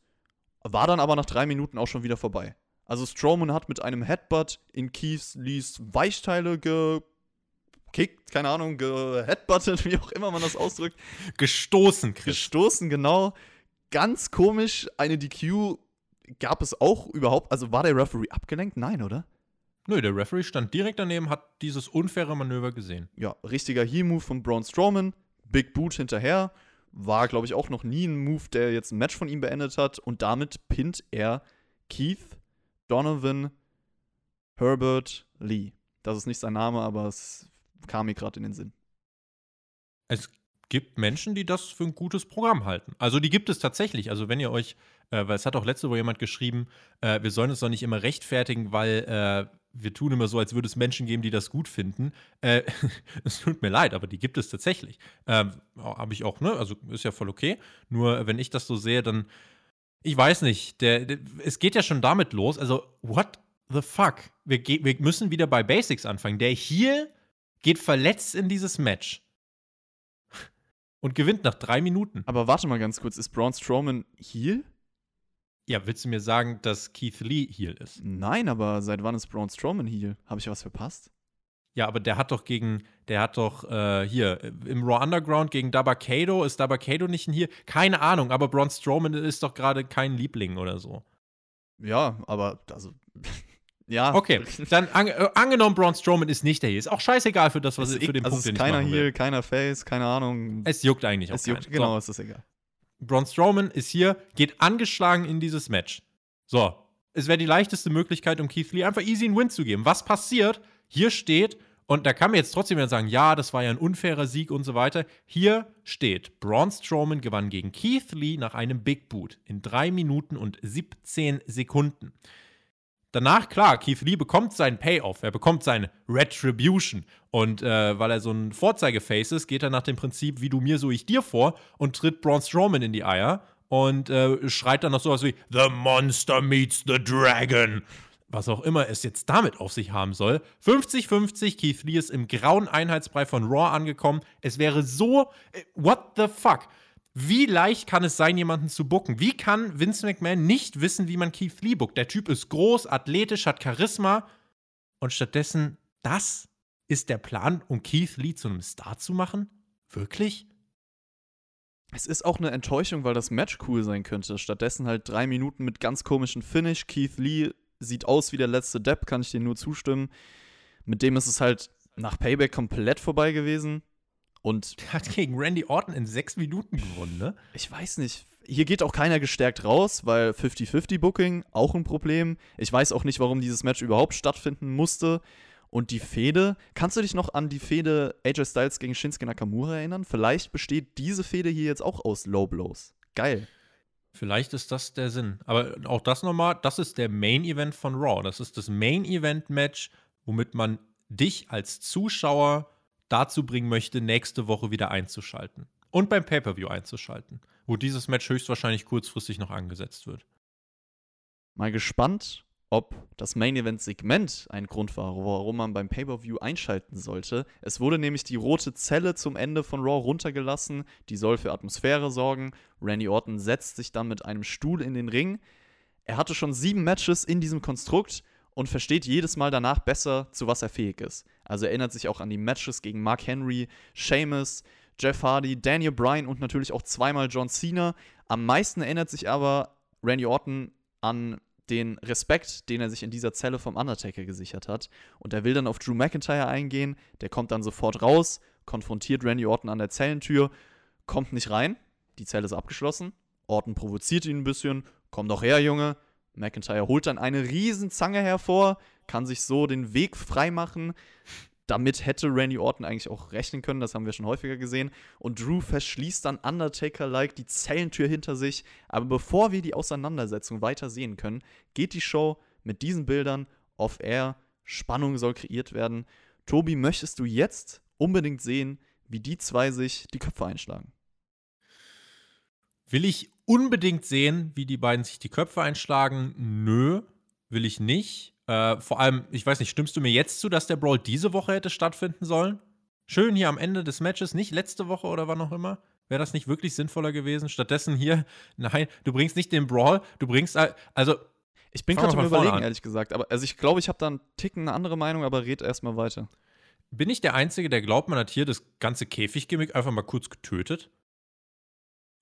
war dann aber nach drei Minuten auch schon wieder vorbei. Also Strowman hat mit einem Headbutt in Keith Lees Weichteile gekickt, keine Ahnung, geheadbuttet, wie auch immer man das ausdrückt. Gestoßen, Chris. Gestoßen, genau. Ganz komisch, eine DQ gab es auch überhaupt. Also war der Referee abgelenkt? Nein, oder? Nö, der Referee stand direkt daneben, hat dieses unfaire Manöver gesehen. Ja, richtiger Heel-Move von Braun Strowman, Big Boot hinterher. War, glaube ich, auch noch nie ein Move, der jetzt ein Match von ihm beendet hat. Und damit pinnt er Keith Donovan Herbert Lee. Das ist nicht sein Name, aber es kam mir gerade in den Sinn. Es gibt Menschen, die das für ein gutes Programm halten. Also die gibt es tatsächlich. Also wenn ihr euch, äh, weil es hat auch letzte Woche jemand geschrieben, äh, wir sollen es doch nicht immer rechtfertigen, weil äh, wir tun immer so, als würde es Menschen geben, die das gut finden. Äh, es tut mir leid, aber die gibt es tatsächlich. Ähm, Habe ich auch, ne? Also ist ja voll okay. Nur wenn ich das so sehe, dann, ich weiß nicht, der, der, es geht ja schon damit los. Also, what the fuck? Wir, wir müssen wieder bei Basics anfangen. Der hier geht verletzt in dieses Match. Und gewinnt nach drei Minuten. Aber warte mal ganz kurz, ist Braun Strowman Heal? Ja, willst du mir sagen, dass Keith Lee Heal ist? Nein, aber seit wann ist Braun Strowman Heal? Habe ich was verpasst? Ja, aber der hat doch gegen, der hat doch äh, hier im Raw Underground gegen Dabakado, ist Dabakado nicht ein Heal? Keine Ahnung, aber Braun Strowman ist doch gerade kein Liebling oder so. Ja, aber also ja. Okay, dann an, äh, angenommen, Braun Strowman ist nicht der Heal. Ist auch scheißegal für das, was es, für den also Punkt, den ist keiner Heal, keiner Face, keine Ahnung. Es juckt eigentlich auch Es juckt, keinen. genau, So. ist das egal. Braun Strowman ist hier, geht angeschlagen in dieses Match. So, es wäre die leichteste Möglichkeit, um Keith Lee einfach easy einen Win zu geben. Was passiert? Hier steht, und da kann man jetzt trotzdem sagen, ja, das war ja ein unfairer Sieg und so weiter. Hier steht, Braun Strowman gewann gegen Keith Lee nach einem Big Boot in 3 Minuten und 17 Sekunden. Danach, klar, Keith Lee bekommt seinen Payoff, er bekommt seine Retribution. Und äh, weil er so ein Vorzeigeface ist, geht er nach dem Prinzip, wie du mir, so ich dir vor und tritt Braun Strowman in die Eier und äh, schreit dann noch sowas wie The Monster meets the Dragon. Was auch immer es jetzt damit auf sich haben soll. 50-50, Keith Lee ist im grauen Einheitsbrei von Raw angekommen. Es wäre so, äh, what the fuck? Wie leicht kann es sein, jemanden zu bucken? Wie kann Vince McMahon nicht wissen, wie man Keith Lee buckt? Der Typ ist groß, athletisch, hat Charisma. Und stattdessen, das ist der Plan, um Keith Lee zu einem Star zu machen? Wirklich? Es ist auch eine Enttäuschung, weil das Match cool sein könnte. Stattdessen halt drei Minuten mit ganz komischen Finish. Keith Lee sieht aus wie der letzte Depp, kann ich dir nur zustimmen. Mit dem ist es halt nach Payback komplett vorbei gewesen. Und Der hat gegen Randy Orton in sechs Minuten gewonnen, ne? ich weiß nicht, hier geht auch keiner gestärkt raus, weil 50-50 Booking auch ein Problem. Ich weiß auch nicht, warum dieses Match überhaupt stattfinden musste. Und die Fehde, kannst du dich noch an die Fehde AJ Styles gegen Shinsuke Nakamura erinnern? Vielleicht besteht diese Fehde hier jetzt auch aus Low Blows. Geil. Vielleicht ist das der Sinn. Aber auch das nochmal, das ist der Main Event von Raw. Das ist das Main Event Match, womit man dich als Zuschauer dazu bringen möchte, nächste Woche wieder einzuschalten. Und beim Pay-Per-View einzuschalten, wo dieses Match höchstwahrscheinlich kurzfristig noch angesetzt wird. Mal gespannt, ob das Main Event Segment ein Grund war, warum man beim Pay-per-View einschalten sollte. Es wurde nämlich die rote Zelle zum Ende von Raw runtergelassen, die soll für Atmosphäre sorgen. Randy Orton setzt sich dann mit einem Stuhl in den Ring. Er hatte schon sieben Matches in diesem Konstrukt und versteht jedes Mal danach besser, zu was er fähig ist. Also er erinnert sich auch an die Matches gegen Mark Henry, Sheamus, Jeff Hardy, Daniel Bryan und natürlich auch zweimal John Cena. Am meisten erinnert sich aber Randy Orton an den Respekt, den er sich in dieser Zelle vom Undertaker gesichert hat. Und er will dann auf Drew McIntyre eingehen. Der kommt dann sofort raus, konfrontiert Randy Orton an der Zellentür, kommt nicht rein. Die Zelle ist abgeschlossen. Orton provoziert ihn ein bisschen. Komm doch her, Junge. McIntyre holt dann eine Riesenzange hervor, kann sich so den Weg freimachen damit hätte Randy Orton eigentlich auch rechnen können, das haben wir schon häufiger gesehen. Und Drew verschließt dann Undertaker-like die Zellentür hinter sich. Aber bevor wir die Auseinandersetzung weiter sehen können, geht die Show mit diesen Bildern off-air. Spannung soll kreiert werden. Tobi, möchtest du jetzt unbedingt sehen, wie die zwei sich die Köpfe einschlagen? Will ich unbedingt sehen, wie die beiden sich die Köpfe einschlagen? Nö, will ich nicht. Äh, vor allem, ich weiß nicht, stimmst du mir jetzt zu, dass der Brawl diese Woche hätte stattfinden sollen? Schön hier am Ende des Matches, nicht letzte Woche oder wann auch immer. Wäre das nicht wirklich sinnvoller gewesen? Stattdessen hier, nein, du bringst nicht den Brawl, du bringst, also. Ich bin gerade am Überlegen, ehrlich gesagt. Aber, also ich glaube, ich habe da einen Ticken eine andere Meinung, aber red erstmal weiter. Bin ich der Einzige, der glaubt, man hat hier das ganze Käfiggimmick einfach mal kurz getötet?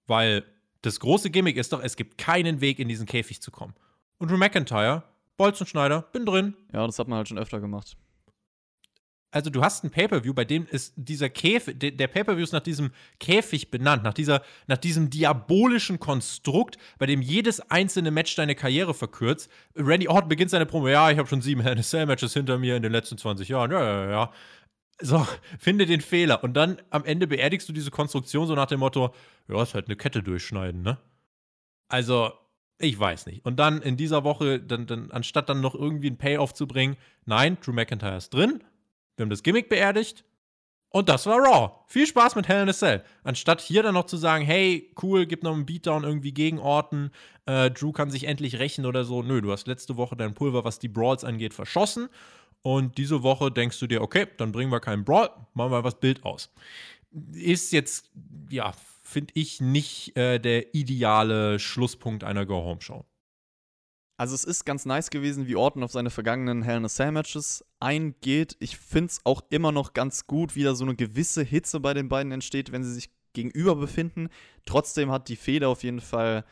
Weil das große Gimmick ist doch, es gibt keinen Weg, in diesen Käfig zu kommen. Und Drew McIntyre Bolzenschneider, bin drin. Ja, das hat man halt schon öfter gemacht. Also du hast ein Pay-per-View, bei dem ist dieser Käfig, der Pay-per-View ist nach diesem Käfig benannt, nach dieser, nach diesem diabolischen Konstrukt, bei dem jedes einzelne Match deine Karriere verkürzt. Randy Orton beginnt seine Promo, ja, ich habe schon sieben Hell Cell Matches hinter mir in den letzten 20 Jahren, ja, ja, ja. So, finde den Fehler. Und dann am Ende beerdigst du diese Konstruktion so nach dem Motto, ja, ist halt eine Kette durchschneiden, ne? Also, ich weiß nicht. Und dann in dieser Woche, dann, dann, anstatt dann noch irgendwie ein Payoff zu bringen, nein, Drew McIntyre ist drin. Wir haben das Gimmick beerdigt. Und das war Raw. Viel Spaß mit Hell in a Cell. Anstatt hier dann noch zu sagen, hey, cool, gib noch einen Beatdown irgendwie gegen Orton, äh, Drew kann sich endlich rächen oder so. Nö, du hast letzte Woche dein Pulver, was die Brawls angeht, verschossen. Und diese Woche denkst du dir, okay, dann bringen wir keinen Brawl, machen wir was Bild aus. Ist jetzt, ja, finde ich, nicht äh, der ideale Schlusspunkt einer Go-Home-Show. Also es ist ganz nice gewesen, wie Orton auf seine vergangenen Hell in a Cell Matches eingeht. Ich finde es auch immer noch ganz gut, wie da so eine gewisse Hitze bei den beiden entsteht, wenn sie sich gegenüber befinden. Trotzdem hat die Feder auf jeden Fall,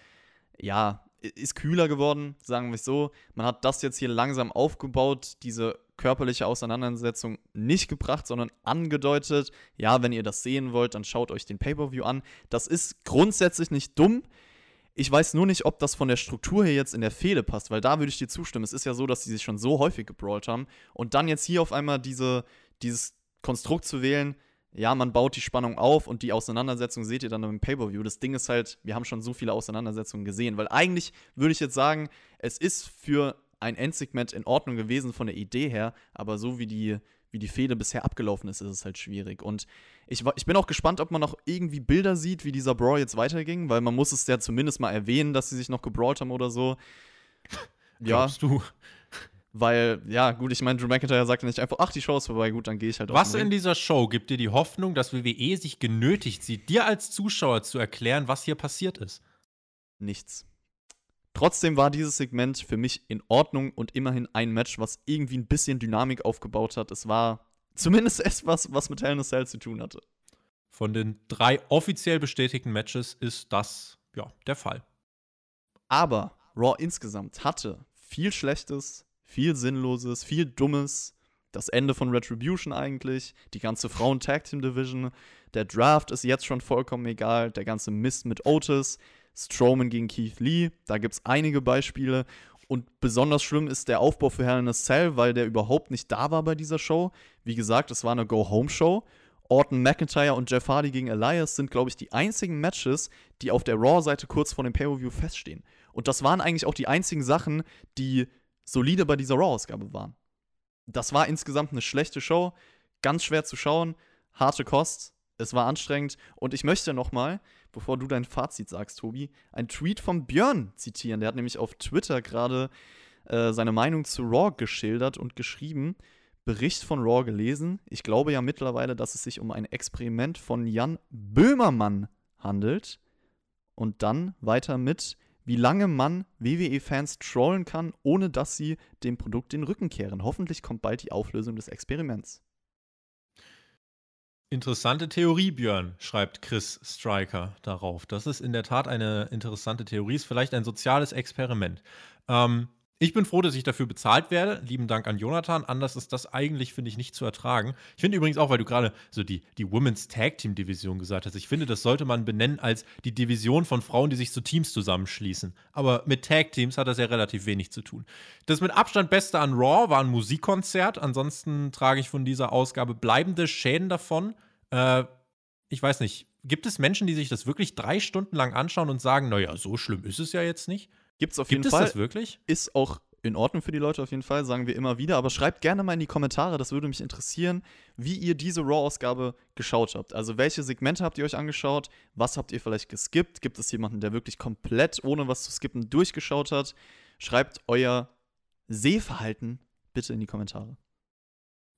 ja, ist kühler geworden, sagen wir es so. Man hat das jetzt hier langsam aufgebaut, diese körperliche Auseinandersetzung nicht gebracht, sondern angedeutet. Ja, wenn ihr das sehen wollt, dann schaut euch den Pay-per-View an. Das ist grundsätzlich nicht dumm. Ich weiß nur nicht, ob das von der Struktur her jetzt in der Fehde passt, weil da würde ich dir zustimmen. Es ist ja so, dass sie sich schon so häufig gebrawlt haben und dann jetzt hier auf einmal diese, dieses Konstrukt zu wählen, ja, man baut die Spannung auf und die Auseinandersetzung seht ihr dann im Pay-Per-View. Das Ding ist halt, wir haben schon so viele Auseinandersetzungen gesehen, weil eigentlich würde ich jetzt sagen, es ist für ein Endsegment in Ordnung gewesen von der Idee her, aber so wie die, wie die Fehde bisher abgelaufen ist, ist es halt schwierig. Und ich, ich bin auch gespannt, ob man noch irgendwie Bilder sieht, wie dieser Brawl jetzt weiterging, weil man muss es ja zumindest mal erwähnen, dass sie sich noch gebrawlt haben oder so. Ja. Glaubst du? Weil, ja, gut, ich meine, Drew McIntyre sagte nicht einfach, ach, die Show ist vorbei, gut, dann gehe ich halt Was in dieser Show gibt dir die Hoffnung, dass WWE sich genötigt sieht, dir als Zuschauer zu erklären, was hier passiert ist? Nichts. Trotzdem war dieses Segment für mich in Ordnung und immerhin ein Match, was irgendwie ein bisschen Dynamik aufgebaut hat. Es war zumindest etwas, was mit Hell in a Cell zu tun hatte. Von den drei offiziell bestätigten Matches ist das, ja, der Fall. Aber Raw insgesamt hatte viel Schlechtes, viel Sinnloses, viel Dummes. Das Ende von Retribution eigentlich, die ganze Frauen-Tag-Team-Division. Der Draft ist jetzt schon vollkommen egal. Der ganze Mist mit Otis. Strowman gegen Keith Lee. Da gibt es einige Beispiele. Und besonders schlimm ist der Aufbau für Hell in a Cell, weil der überhaupt nicht da war bei dieser Show. Wie gesagt, es war eine Go-Home-Show. Orton McIntyre und Jeff Hardy gegen Elias sind, glaube ich, die einzigen Matches, die auf der Raw-Seite kurz vor dem Pay-Per-View feststehen. Und das waren eigentlich auch die einzigen Sachen, die solide bei dieser Raw-Ausgabe waren. Das war insgesamt eine schlechte Show, ganz schwer zu schauen, harte Kost, es war anstrengend und ich möchte nochmal, bevor du dein Fazit sagst, Tobi, einen Tweet von Björn zitieren. Der hat nämlich auf Twitter gerade äh, seine Meinung zu Raw geschildert und geschrieben, Bericht von Raw gelesen. Ich glaube ja mittlerweile, dass es sich um ein Experiment von Jan Böhmermann handelt. Und dann weiter mit, wie lange man WWE-Fans trollen kann, ohne dass sie dem Produkt den Rücken kehren. Hoffentlich kommt bald die Auflösung des Experiments. Interessante Theorie, Björn, schreibt Chris Stryker darauf. Das ist in der Tat eine interessante Theorie, ist vielleicht ein soziales Experiment. Ähm, ich bin froh, dass ich dafür bezahlt werde. Lieben Dank an Jonathan. Anders ist das eigentlich, finde ich, nicht zu ertragen. Ich finde übrigens auch, weil du gerade so die, die Women's Tag Team Division gesagt hast, ich finde, das sollte man benennen als die Division von Frauen, die sich zu Teams zusammenschließen. Aber mit Tag Teams hat das ja relativ wenig zu tun. Das mit Abstand Beste an Raw war ein Musikkonzert. Ansonsten trage ich von dieser Ausgabe bleibende Schäden davon. Äh, ich weiß nicht, gibt es Menschen, die sich das wirklich drei Stunden lang anschauen und sagen, naja, so schlimm ist es ja jetzt nicht? Gibt's auf Gibt jeden es Fall. das wirklich? Ist auch in Ordnung für die Leute auf jeden Fall, sagen wir immer wieder. Aber schreibt gerne mal in die Kommentare, das würde mich interessieren, wie ihr diese Raw-Ausgabe geschaut habt. Also welche Segmente habt ihr euch angeschaut? Was habt ihr vielleicht geskippt? Gibt es jemanden, der wirklich komplett ohne was zu skippen durchgeschaut hat? Schreibt euer Sehverhalten bitte in die Kommentare.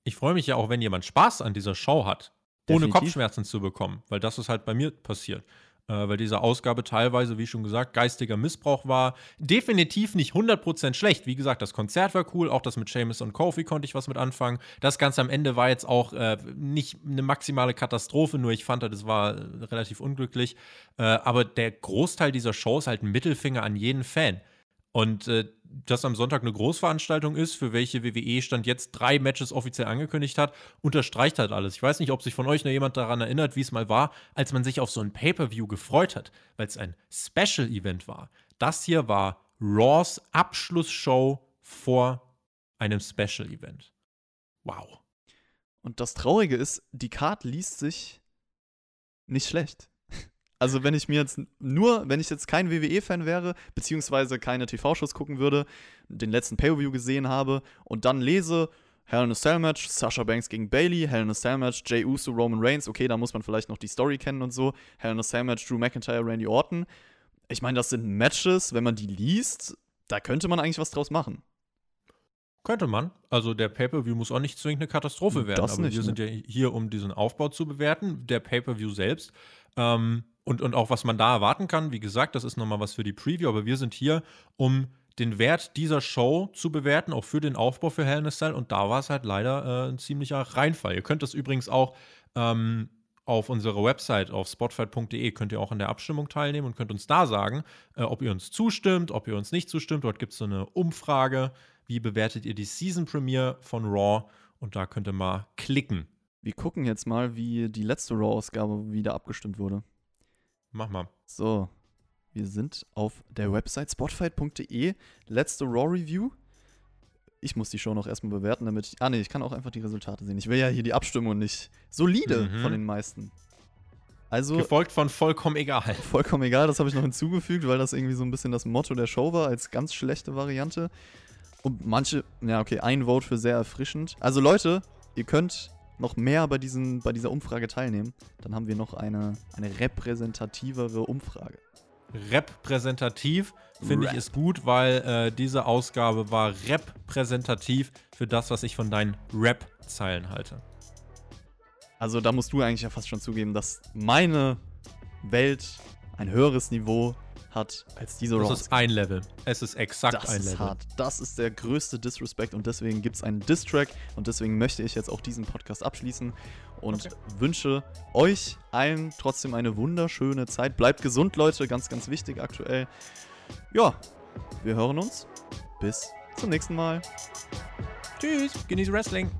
Ich freue mich ja auch, wenn jemand Spaß an dieser Show hat, ohne. Kopfschmerzen zu bekommen, weil das ist halt bei mir passiert. Äh, weil diese Ausgabe teilweise, wie schon gesagt, geistiger Missbrauch war. Definitiv nicht 100% schlecht. Wie gesagt, das Konzert war cool, auch das mit Seamus und Kofi konnte ich was mit anfangen. Das Ganze am Ende war jetzt auch äh, nicht eine maximale Katastrophe, nur ich fand, das war äh, relativ unglücklich. Äh, aber der Großteil dieser Show ist halt ein Mittelfinger an jeden Fan. Und äh, dass am Sonntag eine Großveranstaltung ist, für welche WWE Stand jetzt drei Matches offiziell angekündigt hat, unterstreicht halt alles. Ich weiß nicht, ob sich von euch noch jemand daran erinnert, wie es mal war, als man sich auf so ein Pay-Per-View gefreut hat, weil es ein Special-Event war. Das hier war Raws Abschlussshow vor einem Special-Event. Wow. Und das Traurige ist, die Card liest sich nicht schlecht. Also wenn ich mir jetzt nur, wenn ich jetzt kein WWE-Fan wäre, beziehungsweise keine TV-Shows gucken würde, den letzten Pay-Per-View gesehen habe und dann lese, Hell in a Cell Match, Sasha Banks gegen Bailey, Hell in a Cell Match, Jey Uso, Roman Reigns, okay, da muss man vielleicht noch die Story kennen und so, Hell in a Cell Match, Drew McIntyre, Randy Orton. Ich meine, das sind Matches, wenn man die liest, da könnte man eigentlich was draus machen. Könnte man. Also der Pay-Per-View muss auch nicht zwingend eine Katastrophe werden. Das aber nicht, wir ne? sind ja hier, um diesen Aufbau zu bewerten. Der Pay-Per-View selbst. Ähm, und, und auch was man da erwarten kann, wie gesagt, das ist nochmal was für die Preview, aber wir sind hier, um den Wert dieser Show zu bewerten, auch für den Aufbau für Hell in a Cell. Und da war es halt leider äh, ein ziemlicher Reinfall. Ihr könnt das übrigens auch ähm, auf unserer Website auf spotfight.de könnt ihr auch an der Abstimmung teilnehmen und könnt uns da sagen, äh, ob ihr uns zustimmt, ob ihr uns nicht zustimmt. Dort gibt es so eine Umfrage. Wie bewertet ihr die Season Premiere von Raw? Und da könnt ihr mal klicken. Wir gucken jetzt mal, wie die letzte Raw-Ausgabe wieder abgestimmt wurde. Mach mal. So, wir sind auf der Website spotfight.de. Letzte Raw Review. Ich muss die Show noch erstmal bewerten, damit ich. Ah, nee, ich kann auch einfach die Resultate sehen. Ich will ja hier die Abstimmung nicht. Solide Mhm. von den meisten. Also, Gefolgt von vollkommen egal. vollkommen egal, das habe ich noch hinzugefügt, weil das irgendwie so ein bisschen das Motto der Show war, als ganz schlechte Variante. Und manche, ja, okay, ein Vote für sehr erfrischend. Also, Leute, ihr könnt noch mehr bei, diesen, bei dieser Umfrage teilnehmen. Dann haben wir noch eine, eine repräsentativere Umfrage. Repräsentativ finde ich ist gut, weil äh, diese Ausgabe war repräsentativ für das, was ich von deinen Rap-Zeilen halte. Also da musst du eigentlich ja fast schon zugeben, dass meine Welt ein höheres Niveau hat als diese Das Raws. ist ein Level. Es ist exakt Das ein ist Level. hart. Das ist der größte Disrespect und deswegen gibt es einen Diss-Track und deswegen möchte ich jetzt auch diesen Podcast abschließen und Okay. wünsche euch allen trotzdem eine wunderschöne Zeit. Bleibt gesund, Leute, ganz, ganz wichtig aktuell. Ja, wir hören uns. Bis zum nächsten Mal. Tschüss, genieße Wrestling.